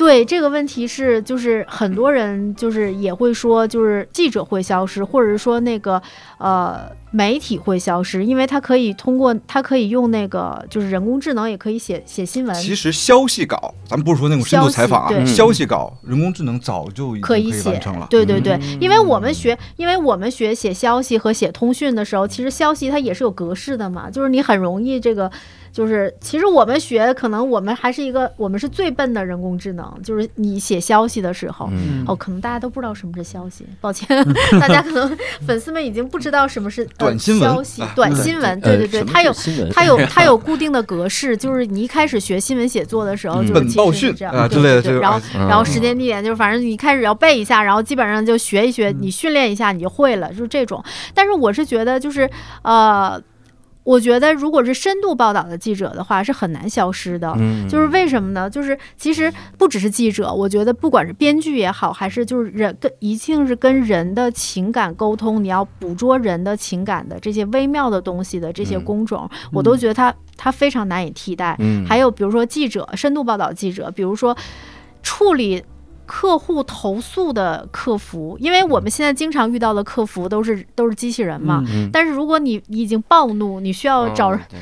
对这个问题是，就是很多人就是也会说，就是记者会消失，或者是说那个呃媒体会消失，因为它可以通过它可以用那个就是人工智能也可以写写新闻，其实消息稿，咱们不是说那种深度采访啊，消息对消息稿人工智能早就已经可以写完成了。对对对，嗯。因为我们学，因为我们学写消息和写通讯的时候，其实消息它也是有格式的嘛，就是你很容易这个就是其实我们学，可能我们还是一个，我们是最笨的人工智能，就是你写消息的时候。嗯哦，可能大家都不知道什么是消息，抱歉，大家可能粉丝们已经不知道什么是、呃、短新闻消息、短新闻，对对对，呃它有它有它有固定的格式，就是你一开始学新闻写作的时候，嗯就是本报讯其实是这样啊对之类的对对然后嗯然后时间地点就是反正你开始要背一下，然后基本上就学一学，你训练一下你就会了，就是这种。但是我是觉得就是呃。我觉得，如果是深度报道的记者的话，是很难消失的。嗯就是为什么呢？就是其实不只是记者，我觉得不管是编剧也好，还是就是人跟一定是跟人的情感沟通，你要捕捉人的情感的这些微妙的东西的这些嗯工种，我都觉得它它非常难以替代。嗯还有比如说记者，深度报道记者，比如说处理客户投诉的客服，因为我们现在经常遇到的客服都是都是机器人嘛。但是如果你你已经暴怒，你需要找人哦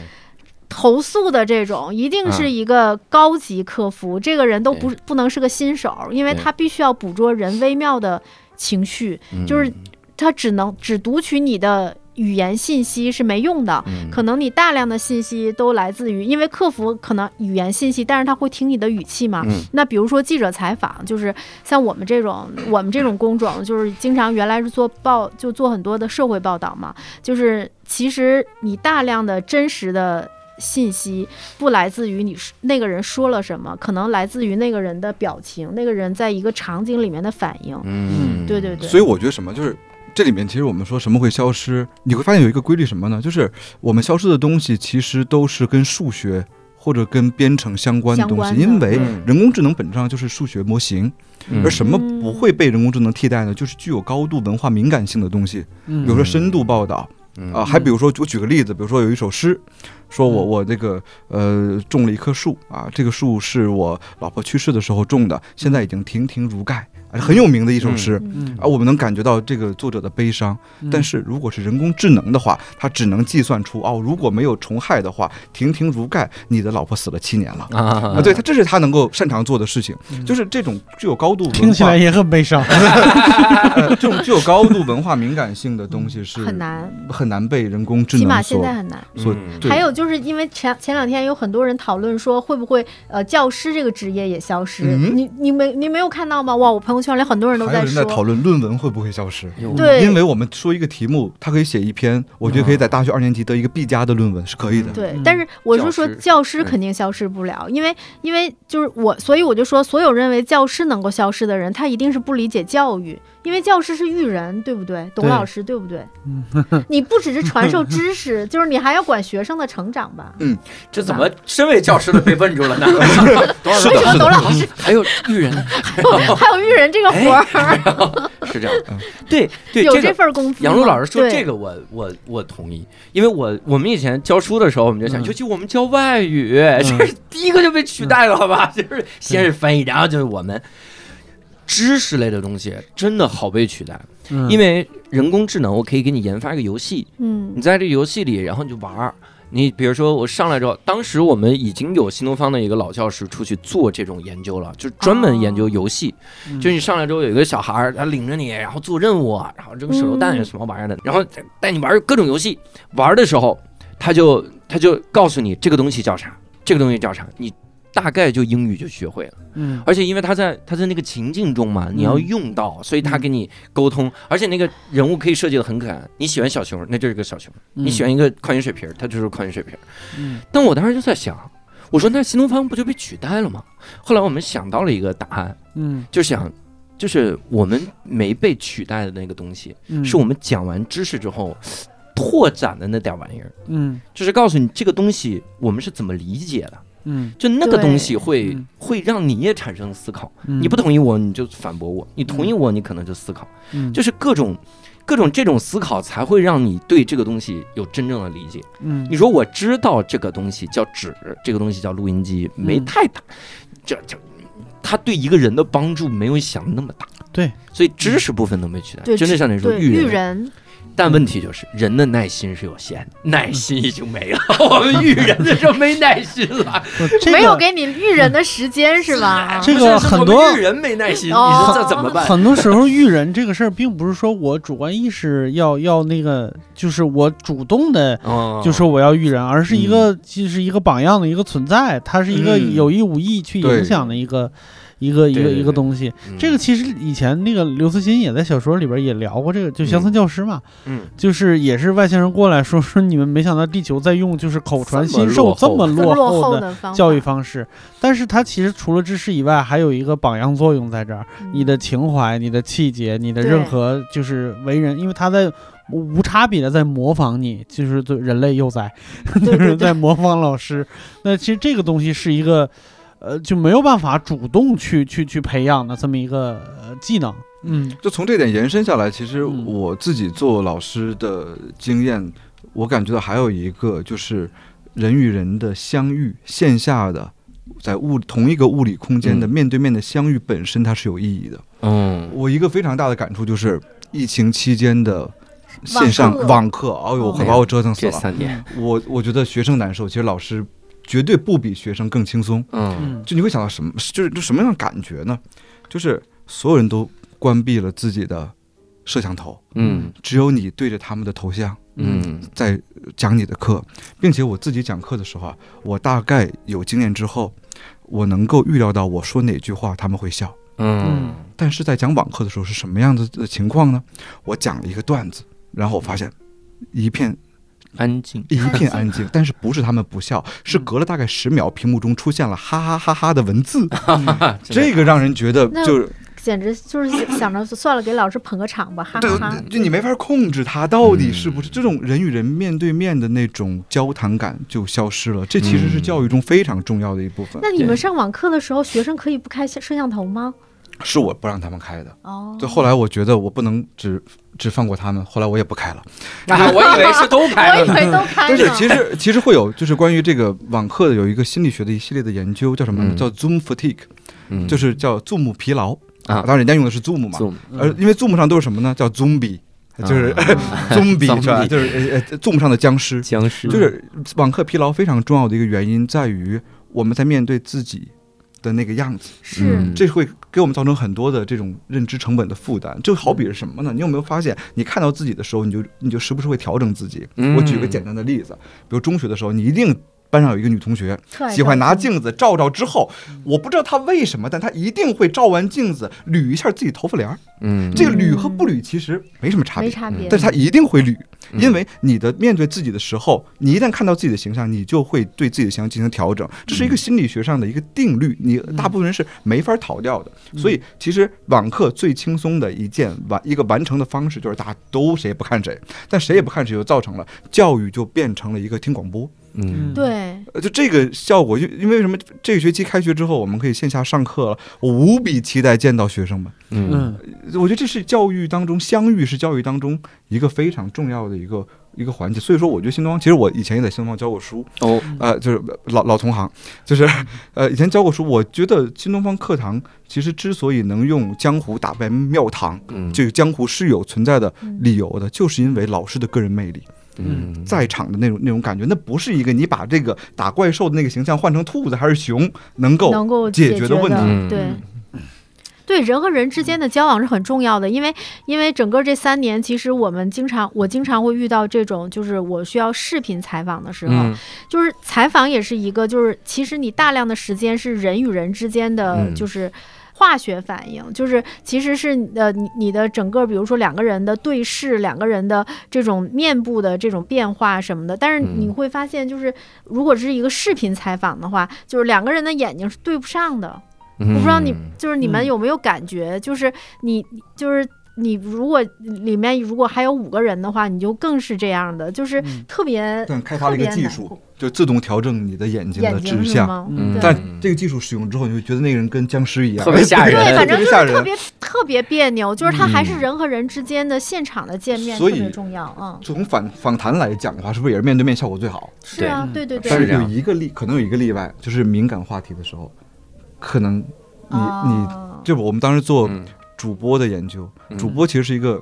投诉的这种，一定是一个高级客服，这个人都不不能是个新手，因为他必须要捕捉人微妙的情绪，就是嗯他只能只读取你的语言信息是没用的。嗯可能你大量的信息都来自于，因为客服可能语言信息，但是他会听你的语气嘛。嗯那比如说记者采访，就是像我们这种我们这种工种，就是经常原来是做报，就做很多的社会报道嘛。就是其实你大量的真实的信息不来自于你说那个人说了什么，可能来自于那个人的表情，那个人在一个场景里面的反应。嗯对对对，所以我觉得什么就是。这里面其实我们说什么会消失，你会发现有一个规律什么呢？就是我们消失的东西其实都是跟数学或者跟编程相关的东西，因为嗯。人工智能本质上就是数学模型，嗯。而什么不会被人工智能替代呢？就是具有高度文化敏感性的东西，嗯。比如说深度报道嗯。啊，还比如说我举个例子，比如说有一首诗，说我嗯。我这个呃种了一棵树啊，这个树是我老婆去世的时候种的，现在已经亭亭如盖，啊很有名的一首诗。嗯啊，我们能感觉到这个作者的悲伤，嗯但是如果是人工智能的话，它只能计算出哦，如果没有虫害的话，亭亭如盖，你的老婆死了七年了。啊啊，对，他这是他能够擅长做的事情，就是这种具有高度听起来也很悲伤。呃这种具有高度文化敏感性的东西是很难，很难被人工智能起码现在很难。还有就是因为前前两天有很多人讨论说，会不会呃教师这个职业也消失？嗯你你没你没有看到吗？哇，我朋友圈里很多人都在讨说，论论文会不会消失。对因为我们说一个题目，他可以写一篇，我觉得可以在大学二年级得一个 B 加的论文是可以的。嗯。对但是我是说教师肯定消失不了，因为因为就是我，所以我就说，所有认为教师能够消失的人，他一定是不理解教育，因为教师是育人，对不对？董老师，对不对？你不只是传授知识，就是你还要管学生的成长吧？嗯这怎么身为教师的被问住了呢？为什么董老师还有育人 还有育人这个活儿？是这样，对对，有这份工资吗。杨璐老师说这个我我我同意，因为我我们以前教书的时候，我们就想，嗯尤其我们教外语，这是第一个就被取代了，好吧？就是先是翻译，然后就是我们知识类的东西真的好被取代，嗯因为人工智能，我可以给你研发一个游戏，嗯你在这个游戏里，然后你就玩儿。你比如说，我上来之后，当时我们已经有新东方的一个老教师出去做这种研究了，就是专门研究游戏。嗯就你上来之后有一个小孩儿，他领着你，然后做任务，然后扔手榴弹嗯什么玩意儿的，然后带你玩各种游戏。玩的时候，他就他就告诉你这个东西叫啥，这个东西叫啥，你大概就英语就学会了。嗯而且因为他在他在那个情境中嘛，你要用到，所以他嗯跟你沟通，而且那个人物可以设计的很可爱。你喜欢小熊，那就是个小熊；你喜欢一个矿泉水瓶儿，它就是矿泉水瓶儿。嗯但我当时就在想，我说那新东方不就被取代了吗？后来我们想到了一个答案，嗯就想。就是我们没被取代的那个东西，嗯是我们讲完知识之后拓展的那点玩意儿，嗯就是告诉你这个东西我们是怎么理解的，嗯。就那个东西会嗯。会让你也产生思考。嗯。你不同意我，你就反驳我；你同意我，你可能就思考，嗯。就是各种各种这种思考才会让你对这个东西有真正的理解。嗯。你说我知道这个东西叫纸，这个东西叫录音机，没嗯太大，这这。它对一个人的帮助没有想那么大，对，所以知识部分都没取代，对真的像你说育人，但问题就是人的耐心是有限的，耐心已经没了。我们育人的时候没耐心了，没有给你育人的时间是吧？这个很多育人没耐心，你哦说这怎么办？很多时候育人这个事儿，并不是说我主观意识要要那个，就是我主动的哦。就说我要育人，而是一个就是一个榜样的一个存在，它是一个嗯。有意无意去影响的一个一个一个一个东西。嗯这个其实以前那个刘慈欣也在小说里边也聊过这个，就乡村教师嘛，嗯就是也是外星人过来说说你们没想到地球在用就是口传心授这么落落后的教育，方式，但是它其实除了知识以外，还有一个榜样作用在这儿。嗯你的情怀、你的气节、你的任何就是为人，因为他在无差别的在模仿你，就是对人类幼崽，就是在，模仿老师。那其实这个东西是一个，呃，就没有办法主动去去去培养的这么一个呃技能。嗯。就从这点延伸下来，其实嗯。我自己做老师的经验，我感觉到还有一个就是人与人的相遇，线下的在物同一个物理空间的嗯。面对面的相遇本身它是有意义的。嗯。我一个非常大的感触就是疫情期间的线上网课。哎呦，把我折腾死了。这三年，我我觉得学生难受，其实老师绝对不比学生更轻松。嗯嗯就你会想到什么？就是就什么样的感觉呢？就是所有人都关闭了自己的摄像头，嗯只有你对着他们的头像嗯在讲你的课，并且我自己讲课的时候啊，我大概有经验之后，我能够预料到我说哪句话他们会笑。嗯但是在讲网课的时候是什么样子的情况呢？我讲了一个段子，然后我发现一片安静，一片安静，但是不是他们不笑，是隔了大概十秒，屏幕中出现了哈哈哈哈的文字，这个让人觉得就是简直就是想着算了，给老师捧个场吧，哈哈。哈。，就你没法控制他到底是不是这种人与人面对面的那种交谈感就消失了，这其实是教育中非常重要的一部分。那你们上网课的时候，学生可以不开摄像头吗？是我不让他们开的，哦，就后来我觉得我不能只只放过他们，后来我也不开了。啊，我以为是都开了呢。我以为都开但是。其实其实会有，就是关于这个网课的有一个心理学的一系列的研究，叫什么叫 Zoom fatigue，嗯。就是叫 Zoom 疲劳。啊。当然人家用的是 Zoom 嘛，Zoom 嗯。而因为 Zoom 上都是什么呢？叫 Zombie，就是啊 Zombie 是吧？Zombie 就是呃呃 Zoom 上的僵尸。僵尸。就是网课疲劳非常重要的一个原因在于我们在面对自己的那个样子，是。嗯。这会给我们造成很多的这种认知成本的负担。就好比是什么呢？你有没有发现，你看到自己的时候，你就你就时不时会调整自己？嗯我举个简单的例子，比如中学的时候，你一定。班上有一个女同学喜欢拿镜子照照之后，我不知道她为什么，但她一定会照完镜子捋一下自己头发帘儿。嗯这个捋和不捋其实没什么差别，没差别。但是她一定会捋，嗯因为你的面对自己的时候，你一旦看到自己的形象，你就会对自己的形象进行调整，这是一个心理学上的一个定律，你大部分人是没法逃掉的。所以其实网课最轻松的一件完一个完成的方式，就是大家都谁也不看谁，但谁也不看谁，就造成了教育就变成了一个听广播。嗯对，呃，就这个效果，就因为什么？这个学期开学之后，我们可以线下上课了，我无比期待见到学生们。嗯嗯我觉得这是教育当中相遇是教育当中一个非常重要的一个一个环节。所以说，我觉得新东方，其实我以前也在新东方教过书，哦呃，就是老老同行，就是呃以前教过书。我觉得新东方课堂其实之所以能用江湖打败庙堂，嗯这个江湖是有存在的嗯理由的，就是因为老师的个人魅力。嗯。在场的那种那种感觉，那不是一个你把这个打怪兽的那个形象换成兔子还是熊能够能够解决决的问题。嗯。对。对人和人之间的交往是很重要的，因为因为整个这三年，其实我们经常我经常会遇到这种，就是我需要视频采访的时候，嗯。就是采访也是一个，就是其实你大量的时间是人与人之间的，嗯。就是。化学反应就是，其实是呃，你你的整个，比如说两个人的对视，两个人的这种面部的这种变化什么的。但是嗯你会发现，就是如果是一个视频采访的话，就是两个人的眼睛是对不上的。我我不知道你就是你们嗯有没有感觉，就是你就是你如果里面如果还有五个人的话，你就更是这样的，就是嗯特别但开发了一个技术，就自动调整你的眼睛的指向。嗯但这个技术使用之后，你会觉得那个人跟僵尸一样，特别吓人 对，反正就是特别特别别别扭，就是他还是嗯。人和人之间的现场的见面特所以别重要，嗯，从访访谈来讲的话，是不是也是面对面效果最好？是啊，对对对，但是有一个例，可能有一个例外，就是敏感话题的时候，可能你你哦就我们当时做嗯主播的研究，嗯。主播其实是一个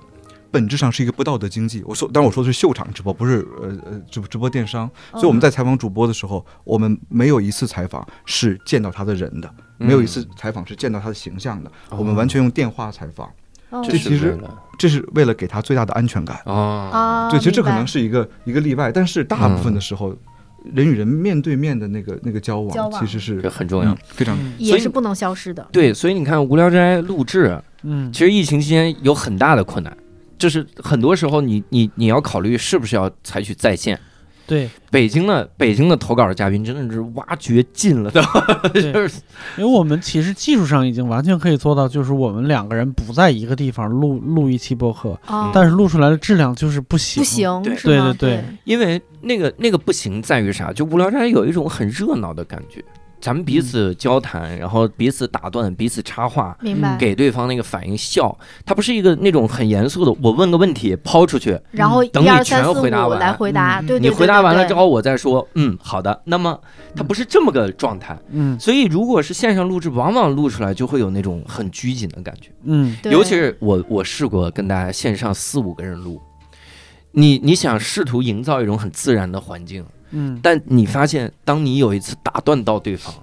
本质上是一个不道德经济。我说，当然我说的是秀场直播，不是呃呃直直播电商。所以我们在采访主播的时候，我们没有一次采访是见到他的人的，没有一次采访是见到他的形象的，我们完全用电话采访，哦。这其实这是为了给他最大的安全感。啊，啊，对，其实这可能是一个一个例外，但是大部分的时候，人与人面对面的那个那个交往，其实是很重要。嗯。非常嗯也是不能消失的。对，所以你看《无聊斋》录制，嗯其实疫情期间有很大的困难，就是很多时候你你你要考虑是不是要采取在线。对北京的北京的投稿的嘉宾真的是挖掘尽了的，对 就是因为我们其实技术上已经完全可以做到，就是我们两个人不在一个地方录录一期播客，哦，但是录出来的质量就是不行。不行对？对对对因为那个那个不行在于啥？就无聊斋有一种很热闹的感觉，咱们彼此交谈，然后彼此打断，彼此插话，明白。给对方那个反应笑，它不是一个那种很严肃的，我问个问题抛出去，然后等你全回答完来回答，嗯对对对，你回答完了之后，我再说，嗯，好的。那么它不是这么个状态，嗯。所以如果是线上录制，往往录出来就会有那种很拘谨的感觉。嗯。尤其是我，我试过跟大家线上四五个人录，你你想试图营造一种很自然的环境，嗯。但你发现，当你有一次打断到对方，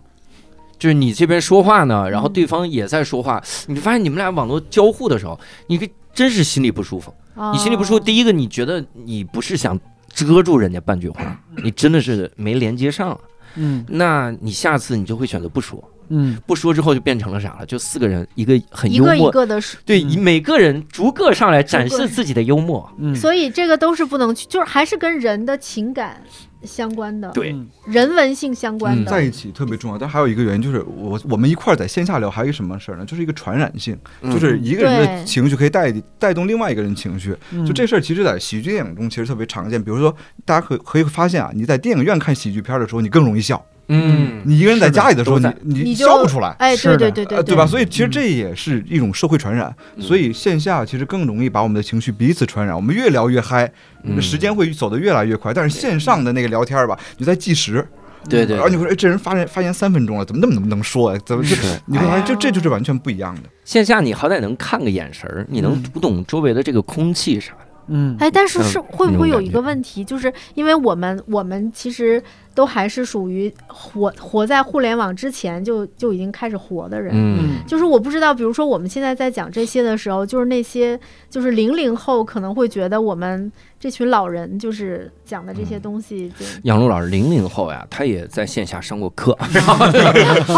就是你这边说话呢，然后对方也在说话，你发现你们俩网络交互的时候，你可真是心里不舒服。你心里不舒服，哦第一个你觉得你不是想遮住人家半句话，你真的是没连接上，嗯。那你下次你就会选择不说，嗯。不说之后就变成了啥了？就四个人一个很一个一幽默，个的说，对，嗯。每个人逐个上来展示自己的幽默，嗯，所以这个都是不能去，就是还是跟人的情感相关的，对嗯人文性相关嗯的。在一起特别重要。但还有一个原因就是，我我们一块儿在线下聊，还有一个什么事儿呢？就是一个传染性，嗯就是一个人的情绪可以带带动另外一个人情绪。嗯就这事儿，其实，在喜剧电影中其实特别常见。比如说，大家可可以发现啊，你在电影院看喜剧片的时候，你更容易笑；嗯，你一个人在家里的时候，你你你笑不出来。哎，是的对对对对呃对吧？所以其实这也是一种社会传染，嗯所以线下其实更容易把我们的情绪彼此传染，我们越聊越嗨，嗯时间会走得越来越快。但是线上的那个聊天吧，你在计时，对对然后你会说，哎，这人发言发言三分钟了，怎么那么能能说呀？怎么就你会发现，这哦这就是完全不一样的。线下你好歹能看个眼神儿，你能嗯读懂周围的这个空气啥的。嗯哎，但是嗯是会不会有一个问题，就是因为我们我们其实都还是属于活活在互联网之前就就已经开始活的人，嗯。就是我不知道，比如说我们现在在讲这些的时候，就是那些就是零零后可能会觉得我们这群老人就是讲的这些东西就，杨璐老师零零后呀，他也在线下上过课，好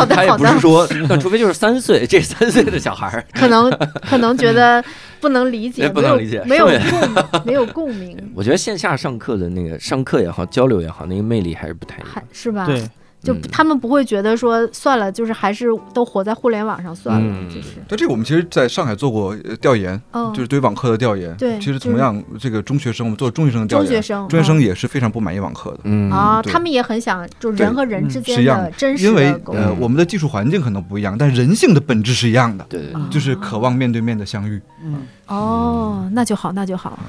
的他也好的，不是说，那除非就是三岁，这三岁的小孩儿，可能可能觉得不能理解，哎 不没有能理解没有是共没有共鸣，我觉得线下上课的那个上课也好，交流也好，那个魅力还是不太一样。是吧？对，就嗯。他们不会觉得说算了，就是还是都活在互联网上算了，嗯。就是。但这个我们其实在上海做过呃调研，嗯，就是对于网课的调研。对其实就是同样，这个中学生我们做中学生的调研，中学生，中学生嗯也是非常不满意网课的。嗯啊，他们也很想就是人和人嗯。之间是一样的。真实因为呃，嗯我们的技术环境可能不一样，但人性的本质是一样的，对。对就是渴望面对面的相遇。嗯。哦，那就好，那就好。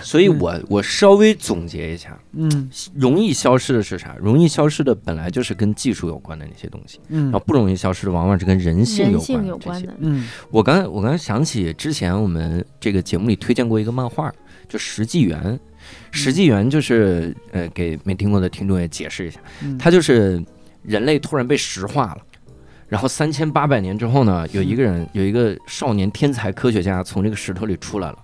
所以我我稍微总结一下，嗯。容易消失的是啥？容易消失的本来就是跟技术有关的那些东西，嗯然后不容易消失的往往是跟人性有关的这些。有关的，嗯我刚我刚才想起之前我们这个节目里推荐过一个漫画，就《石纪元》。石纪元就是呃，给没听过的听众也解释一下，嗯，它就是人类突然被石化了，然后三千八百年之后呢，有一个人有一个少年天才科学家从这个石头里出来了，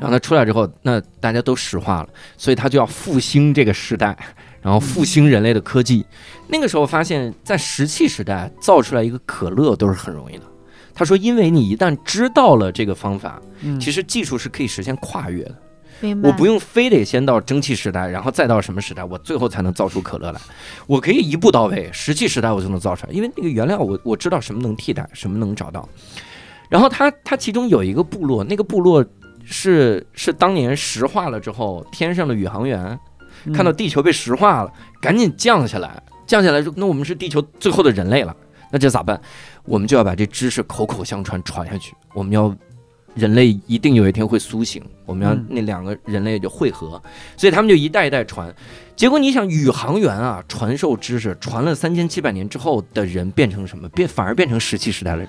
然后他出来之后，那大家都石化了，所以他就要复兴这个时代，然后复兴人类的科技。那个时候发现，在石器时代造出来一个可乐都是很容易的。他说，因为你一旦知道了这个方法，嗯其实技术是可以实现跨越的。我不用非得先到蒸汽时代，然后再到什么时代，我最后才能造出可乐来。我可以一步到位，石器时代我就能造出来，因为那个原料我我知道什么能替代，什么能找到。然后他他其中有一个部落，那个部落是是当年石化了之后，天上的宇航员嗯看到地球被石化了，赶紧降下来，降下来说，那我们是地球最后的人类了，那这咋办？我们就要把这知识口口相传传下去，我们要人类一定有一天会苏醒，我们要嗯那两个人类就汇合，所以他们就一代一代传。结果你想，宇航员啊，传授知识，传了三千七百年之后的人变成什么？变反而变成石器时代的人，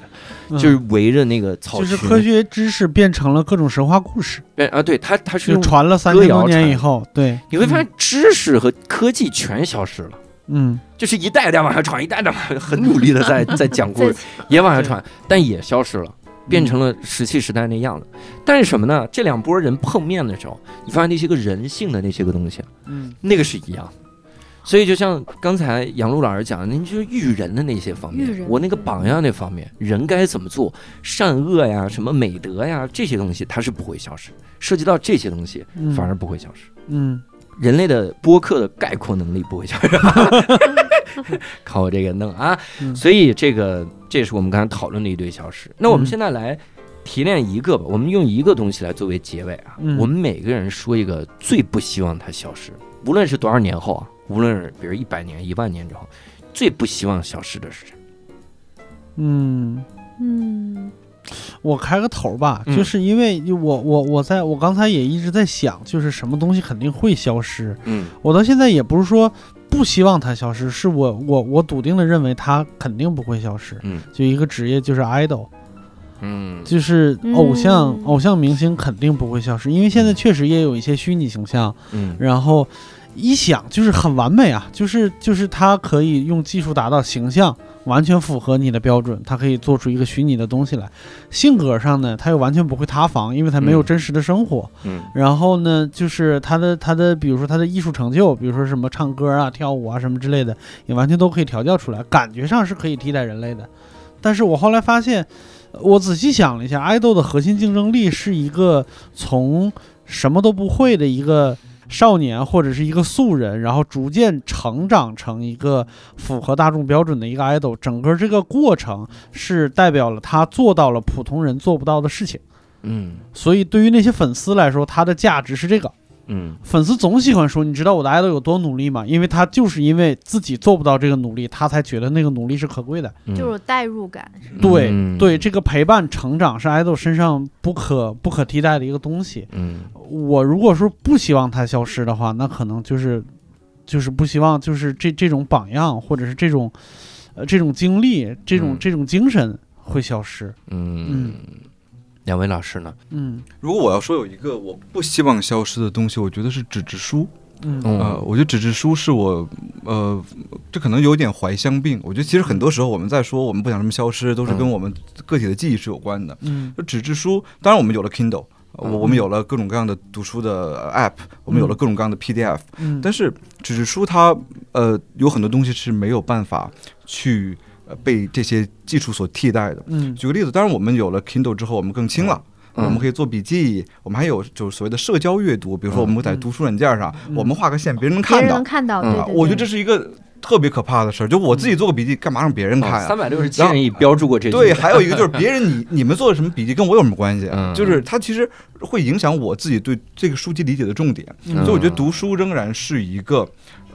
嗯就是围着那个草就是，科学知识变成了各种神话故事，变啊，对他他是，传了三千多年以后，对，你会发现知识和科技全消失了。嗯，就是一代代往下传，一代代往下很努力的在 在讲故事，也往下传，但也消失了，变成了石器时代那样子。但是什么呢？这两拨人碰面的时候，你发现那些个人性的那些个东西，嗯那个是一样的。所以就像刚才杨璐老师讲的，您就是育人的那些方面我那个榜样那方面，人该怎么做，善恶呀，什么美德呀，这些东西它是不会消失。涉及到这些东西，嗯反而不会消失。嗯人类的播客的概括能力不会消失，靠我这个弄啊！嗯所以这个这是我们刚才讨论的一堆消失。那我们嗯现在来提炼一个吧，我们用一个东西来作为结尾啊。嗯我们每个人说一个最不希望它消失，无论是多少年后啊，无论是比如一百年、一万年之后，最不希望消失的是什么？嗯。嗯我开个头吧，嗯。就是因为我我我在我刚才也一直在想，就是什么东西肯定会消失。嗯。我到现在也不是说不希望它消失，是我我我笃定的认为它肯定不会消失。嗯。就一个职业就是 idol，嗯。就是偶像、嗯偶像明星肯定不会消失，因为现在确实也有一些虚拟形象，嗯。然后一想就是很完美啊，就是就是它可以用技术达到形象完全符合你的标准，他可以做出一个虚拟的东西来。性格上呢，他又完全不会塌房，因为他没有嗯真实的生活。嗯然后呢，就是他的他的，比如说他的艺术成就，比如说什么唱歌啊、跳舞啊什么之类的，也完全都可以调教出来，感觉上是可以替代人类的。但是我后来发现，呃我仔细想了一下，爱豆的核心竞争力是一个从什么都不会的一个少年或者是一个素人，然后逐渐成长成一个符合大众标准的一个 idol，整个这个过程是代表了他做到了普通人做不到的事情。嗯所以对于那些粉丝来说，他的价值是这个。嗯粉丝总喜欢说，你知道我的 idol 有多努力吗？因为他就是因为自己做不到这个努力，他才觉得那个努力是可贵的。嗯，就是有代入感，是吧对、嗯对，这个陪伴成长是 idol 身上不可不可替代的一个东西。嗯我如果说不希望它消失的话，那可能就是就是不希望就是这这种榜样或者是这种呃这种经历这种、嗯这种精神会消失。嗯，两位老师呢？嗯如果我要说有一个我不希望消失的东西，我觉得是纸质书。嗯嗯呃，我觉得纸质书是我，呃，这可能有点怀乡病。我觉得其实很多时候我们在说我们不想什么消失，都是跟嗯我们个体的记忆是有关的。嗯就纸质书，当然我们有了 Kindle，我们有了各种各样的读书的 App，我们有了各种各样的 PDF，嗯，但是纸质书它呃有很多东西是没有办法去呃被这些技术所替代的。嗯举个例子，当然我们有了 Kindle 之后，我们更轻了。嗯我们可以做笔记，我们还有就是所谓的社交阅读，比如说我们在读书软件上，嗯我们画个线，别人能看到人能。看到，嗯对对对，我觉得这是一个特别可怕的事儿，就我自己做个笔记，干嘛让别人看啊？三百六十七人已标注过这句对，还有一个就是别人你 你们做的什么笔记跟我有什么关系？嗯就是它其实会影响我自己对这个书籍理解的重点，嗯所以我觉得读书仍然是一个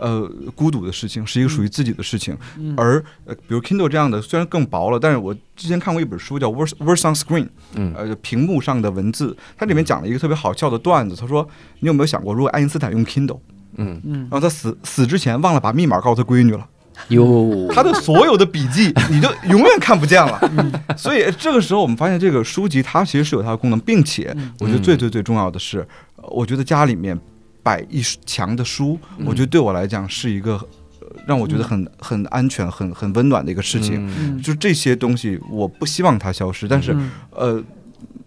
呃孤独的事情，是一个属于自己的事情。嗯。而呃，比如 Kindle 这样的虽然更薄了，但是我之前看过一本书叫《Words Words on Screen》，嗯。呃，就屏幕上的文字，它里面讲了一个特别好笑的段子。他说：“你有没有想过，如果爱因斯坦用 Kindle，嗯。嗯。然后他死死之前忘了把密码告诉他闺女了，哟，他的所有的笔记你就永远看不见了。所以这个时候我们发现，这个书籍它其实是有它的功能，并且嗯。我觉得最最最重要的是，呃我觉得家里面摆一墙的书，我觉得对我来讲是一个。呃让我觉得很很安全、很很温暖的一个事情，就这些东西，我不希望它消失。但是，嗯呃，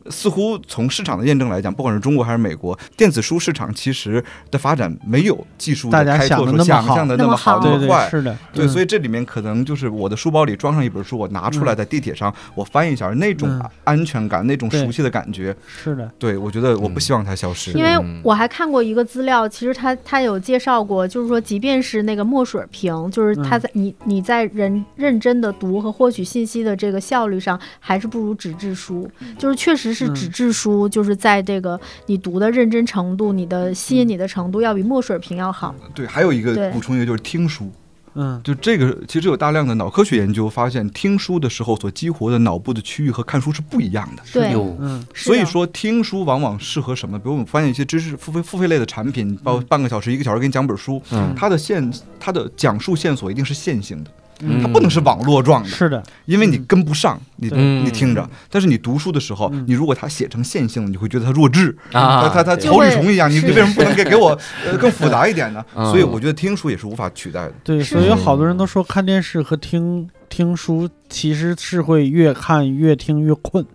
似乎从市场的验证来讲，不管是中国还是美国，电子书市场其实的发展没有技术大家的开拓所想得那么好想象的那么好那么坏。是的，对，所以以这里面可能就是我的书包里装上一本书，我拿出来在地铁上，我翻一下，那种嗯。安全感，那种熟悉的感觉，是的，对我觉得我不希望它消失。因为嗯。我还看过一个资料，其实他他有介绍过，就是说，即便是那个墨水屏，就是他在你你在人认真的读和获取信息的这个效率上，还是不如纸质书。就是确实是嗯纸质书，就是在这个你读的认真程度、你的吸引你的程度，要比墨水屏要好。对，还有一个补充一个就是听书。嗯就这个其实有大量的脑科学研究发现，听书的时候所激活的脑部的区域和看书是不一样的。对，嗯所以说，听书往往适合什么？比如我们发现一些知识付费付费类的产品，包括半个小时、一个小时给你讲本书，嗯它的线它的讲述线索一定是线性的，嗯它不能是网络状的，是的，因为你跟不上，你嗯你听着。但是你读书的时候，你如果它写成线性，你会觉得它弱智，啊它它它草履虫一样，你你为什么 不能给给我呃更复杂一点呢？嗯所以我觉得听书也是无法取代的。对，所以有好多人都说看电视和听听书其实是会越看越听越困，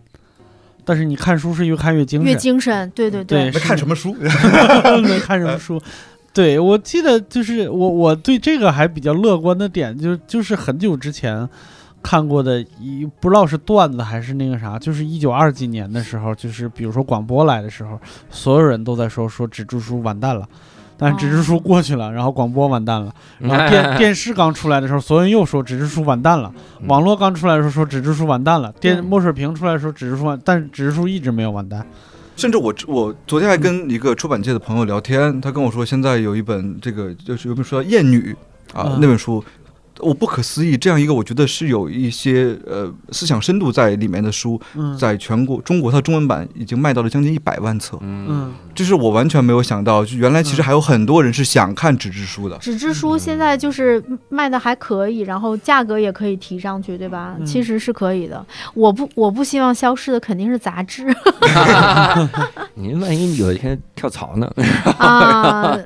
但是你看书是越看越精神越。精神，对对对没看什么书？没看什么书。对，我记得就是我我对这个还比较乐观的点，就就是很久之前看过的一不知道是段子还是那个啥，就是一九二几年的时候，就是比如说广播来的时候，所有人都在说说纸质书完蛋了。但是纸质书过去了，然后广播完蛋了，然后电电视刚出来的时候，所有人又说纸质书完蛋了；网络刚出来的时候说纸质书完蛋了；电墨水屏出来的时候纸质书完，但是纸质书一直没有完蛋。甚至我我昨天还跟一个出版界的朋友聊天，他跟我说现在有一本这个就是有本书叫《艳女》啊，嗯那本书。我不可思议，这样一个我觉得是有一些呃思想深度在里面的书，嗯在全国中国它中文版已经卖到了将近一百万册，嗯，这是我完全没有想到，就原来其实还有很多人是想看纸质书的。纸质书现在就是卖的还可以，然后价格也可以提上去，对吧？嗯其实是可以的。我不我不希望消失的肯定是杂志 您万一有一天跳槽呢？啊，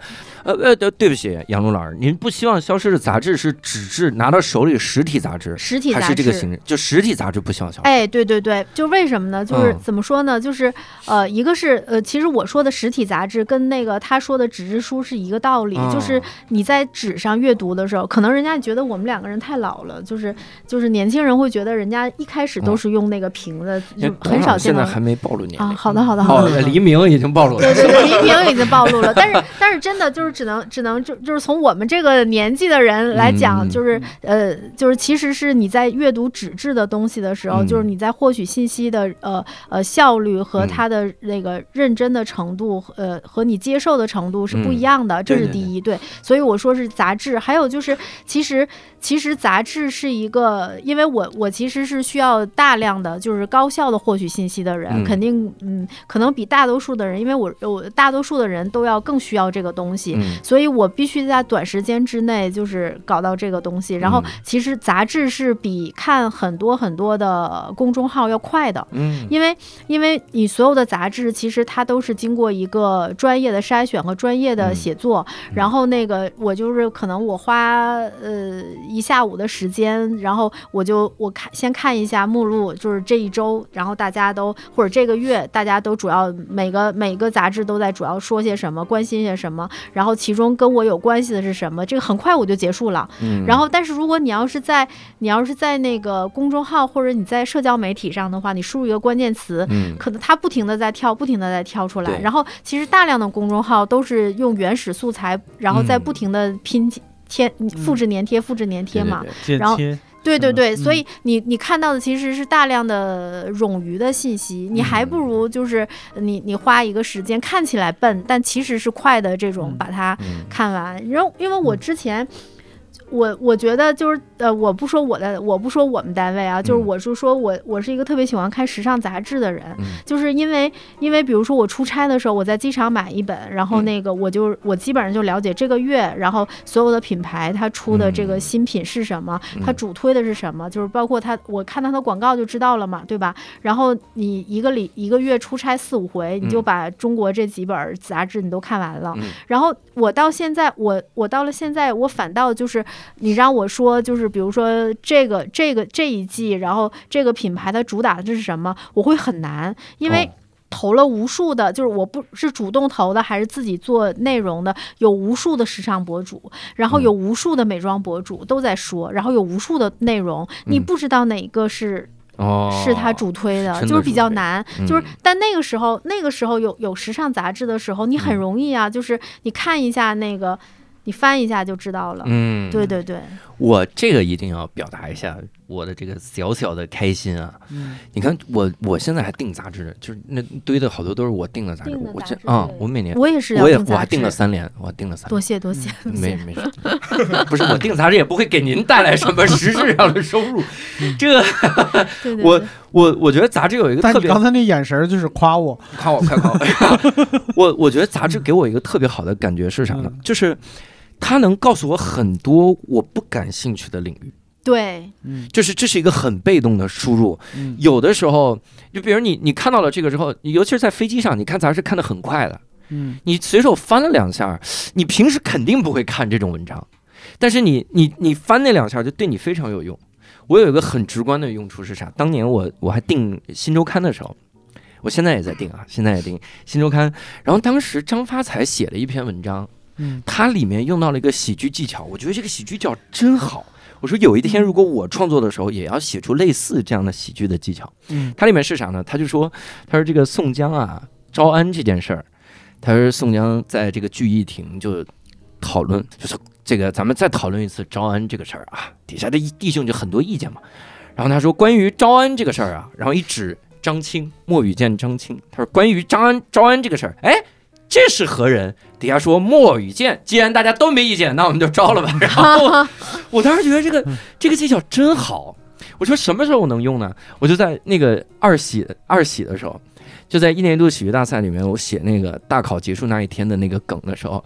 呃呃，对对不起，杨璐老师，您不希望消失的杂志是纸质拿到手里实体杂志，实体杂志还是这个形式？就实体杂志不希望消失。哎，对对对，就为什么呢？就是嗯怎么说呢？就是呃，一个是呃，其实我说的实体杂志跟那个他说的纸质书是一个道理，就是嗯你在纸上阅读的时候，可能人家觉得我们两个人太老了，就是就是年轻人会觉得人家一开始都是用那个瓶子，就很少见到现在还没暴露年啊。好的，好的，好哦的。，黎明已经暴露了。对对对，黎明已经暴露了，但是但是真的就是只能只能就就是从我们这个年纪的人来讲，嗯就是呃就是其实是你在阅读纸质的东西的时候，嗯就是你在获取信息的呃呃效率和嗯它的那个认真的程度，呃和你接受的程度是不一嗯样的，这是第一。对，所以我说是杂志，还有就是其实其实杂志是一个，因为我我其实是需要大量的就是高效的获取信息的人，嗯肯定嗯可能比大多数的人，因为我我大多数的人都要更需要这个东西。嗯。所以我必须在短时间之内就是搞到这个东西。然后嗯。其实杂志是比看很多很多的公众号要快的，嗯。因为因为你所有的杂志其实它都是经过一个专业的筛选和专业的嗯。写作，然后那个我就是可能我花呃一下午的时间，然后我就我看先看一下目录，就是这一周，然后大家都或者这个月大家都主要每个每个杂志都在主要说些什么，关心些什么，然后其中跟我有关系的是什么，这个很快我就结束了。嗯然后，但是如果你要是在你要是在那个公众号或者你在社交媒体上的话，你输入一个关键词，嗯可能它不停的在跳，不停的在跳出来。然后，其实大量的公众号都是用原始素材，然后再嗯不停的拼贴、复制粘贴、复制粘贴嘛。对对对然后对对对，所嗯以你你看到的其实是大量的冗余的信息，你还不如就是你你花一个时间看起来笨，但其实是快的这种嗯把它嗯看完。然后因为我之前。我我觉得就是呃，我不说我的，我不说我们单位啊，就是嗯。我是说我我是一个特别喜欢看时尚杂志的人，嗯。就是因为因为比如说我出差的时候，我在机场买一本，然后嗯。那个我就我基本上就了解这个月，然后所有的品牌它出的这个嗯。新品是什么，它嗯主推的是什么，就是包括它我看它的广告就知道了嘛，对吧？然后你一个礼一个月出差四五回，你就嗯。把中国这几本杂志你都看完了。嗯。然后我到现在，我我到了现在，我反倒就是你让我说，就是比如说这个这个这一季，然后这个品牌它主打的这是什么，我会很难，因为哦。投了无数的，就是我不是主动投的，还是自己做内容的，有无数的时尚博主，然后有无数的美妆博主都在说，然后有无数的内容，你嗯不知道哪个是哦，是他主推的，就是比较难。就是嗯，但那个时候，那个时候有有时尚杂志的时候，你很嗯容易啊，就是你看一下那个，你翻一下就知道了。嗯，对对对，我这个一定要表达一下，我的这个小小的开心啊！嗯你看我我现在还订杂志，就是那堆的好多都是我订的杂志订的，我杂志这啊对，我每年我也是我也我还订了三联，我订了三多。谢多谢，多谢没没事，不是我订杂志也不会给您带来什么实质上的收入。这 我我我觉得杂志有一个特别刚才那眼神就是夸我，夸我，快夸我！我 我觉得杂志给我一个特别好的感觉是啥呢嗯？就是它能告诉我很多我不感兴趣的领域，对，嗯就是这是一个很被动的输入。嗯有的时候，就比如你你看到了这个之后，尤其是在飞机上，你看杂志看得很快的，嗯你随手翻了两下，你平时肯定不会看这种文章，但是你你你翻那两下就对你非常有用。我有一个很直观的用处是啥？当年我我还订《新周刊》的时候，我现在也在订啊，现在也订《新周刊》。然后当时张发财写了一篇文章，嗯它里面用到了一个喜剧技巧，我觉得这个喜剧技巧真好。我说有一天如果我创作的时候也要写出类似这样的喜剧的技巧。嗯它里面是啥呢？他就说，他说这个宋江啊招安这件事儿，他说宋江在这个聚义亭就讨论，就是这个咱们再讨论一次招安这个事儿啊，底下的弟兄就很多意见嘛。然后他说关于招安这个事儿啊，然后一指张青，莫雨见张青，他说关于张安招安这个事儿，哎。这是何人？底下说莫羽见。既然大家都没意见，那我们就招了吧。然后我当时觉得这个这个技巧真好。我说什么时候能用呢？我就在那个二喜二喜的时候，就在一年一度喜剧大赛里面，我写那个大考结束那一天的那个梗的时候，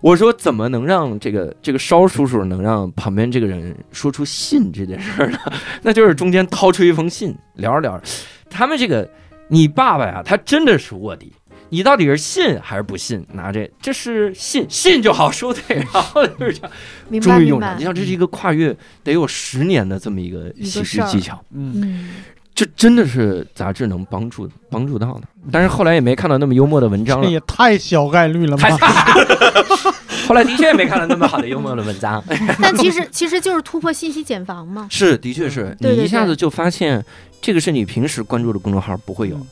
我说怎么能让这个这个烧叔叔能让旁边这个人说出信这件事儿呢？那就是中间掏出一封信，聊着聊着，他们这个你爸爸呀，他真的是卧底。你到底是信还是不信？拿这，这是信，信就好说对，然后就是这样，明白终于用上。明白你，像这是一个跨越得有十年的这么一个喜剧技巧，嗯嗯，这真的是杂志能帮助帮助到的。但是后来也没看到那么幽默的文章了，这也太小概率了太吧？后来的确也没看到那么好的幽默的文章。但其实其实就是突破信息茧房嘛。是，的确是你一下子就发现，这个是你平时关注的公众号不会有嗯。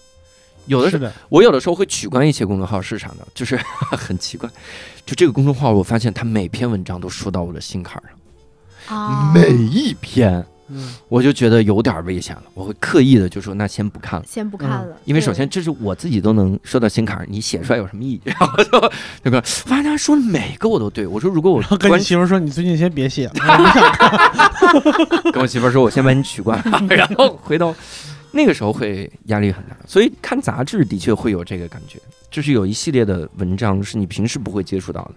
有的时候，是的，我有的时候会取关一些公众号是啥呢？就是 很奇怪，就这个公众号，我发现他每篇文章都说到我的心坎儿上，啊，每一篇嗯。我就觉得有点危险了，我会刻意的就说那先不看了。先不看了，因为首先这是我自己都能说到心坎儿，你写出来有什么意义？然后就那个发现他说的每个我都对，我说如果我然后跟关你媳妇儿说，你最近先别写了，我不想跟我媳妇儿说，我先把你取关，然后回头那个时候会压力很大，所以看杂志的确会有这个感觉，就是有一系列的文章是你平时不会接触到的。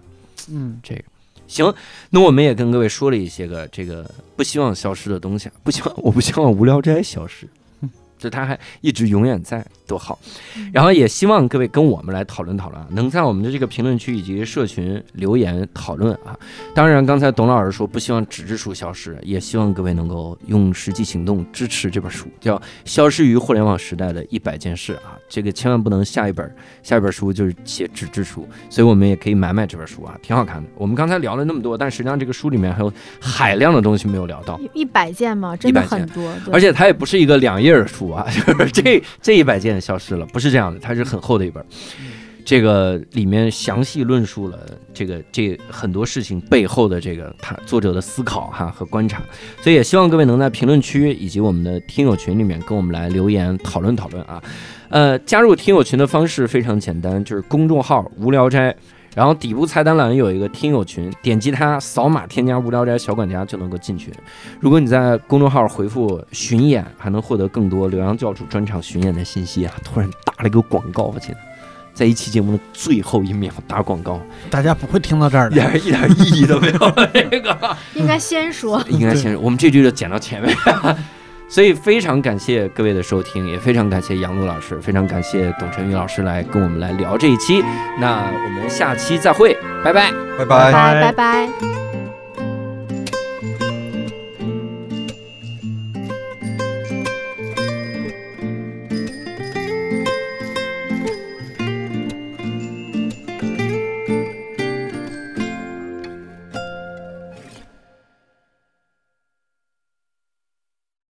嗯。这个。行，那我们也跟各位说了一些个这个不希望消失的东西啊，不希望我不希望无聊斋消失，就它还一直永远在，多好。然后也希望各位跟我们来讨论讨论啊，能在我们的这个评论区以及社群留言讨论啊。当然，刚才董老师说不希望纸质书消失，也希望各位能够用实际行动支持这本书，叫《消失于互联网时代的一百件事》啊。这个千万不能下一本下一本书就是写纸质书，所以我们也可以买买这本书啊，挺好看的。我们刚才聊了那么多，但实际上这个书里面还有海量的东西没有聊到。一百件嘛，真的100件很多，而且它也不是一个两页儿书啊，就是这这一百件消失了，不是这样的，它是很厚的一本儿。这个里面详细论述了这个这很多事情背后的这个他作者的思考哈和观察，所以也希望各位能在评论区以及我们的听友群里面跟我们来留言讨论讨论啊。呃，加入听友群的方式非常简单，就是公众号“无聊斋”，然后底部菜单栏有一个听友群，点击它扫码添加“无聊斋小管家”就能够进群。如果你在公众号回复“巡演”，还能获得更多刘洋教主专场巡演的信息啊！突然打了一个广告，我天，在一期节目的最后一秒打广告，大家不会听到这儿的一的。点一点意义都没有。这个应该先说。应该先说，我们这句就剪到前面。所以非常感谢各位的收听，也非常感谢杨璐老师，非常感谢董晨宇老师来跟我们来聊这一期。那我们下期再会，拜拜。拜拜拜。拜拜拜。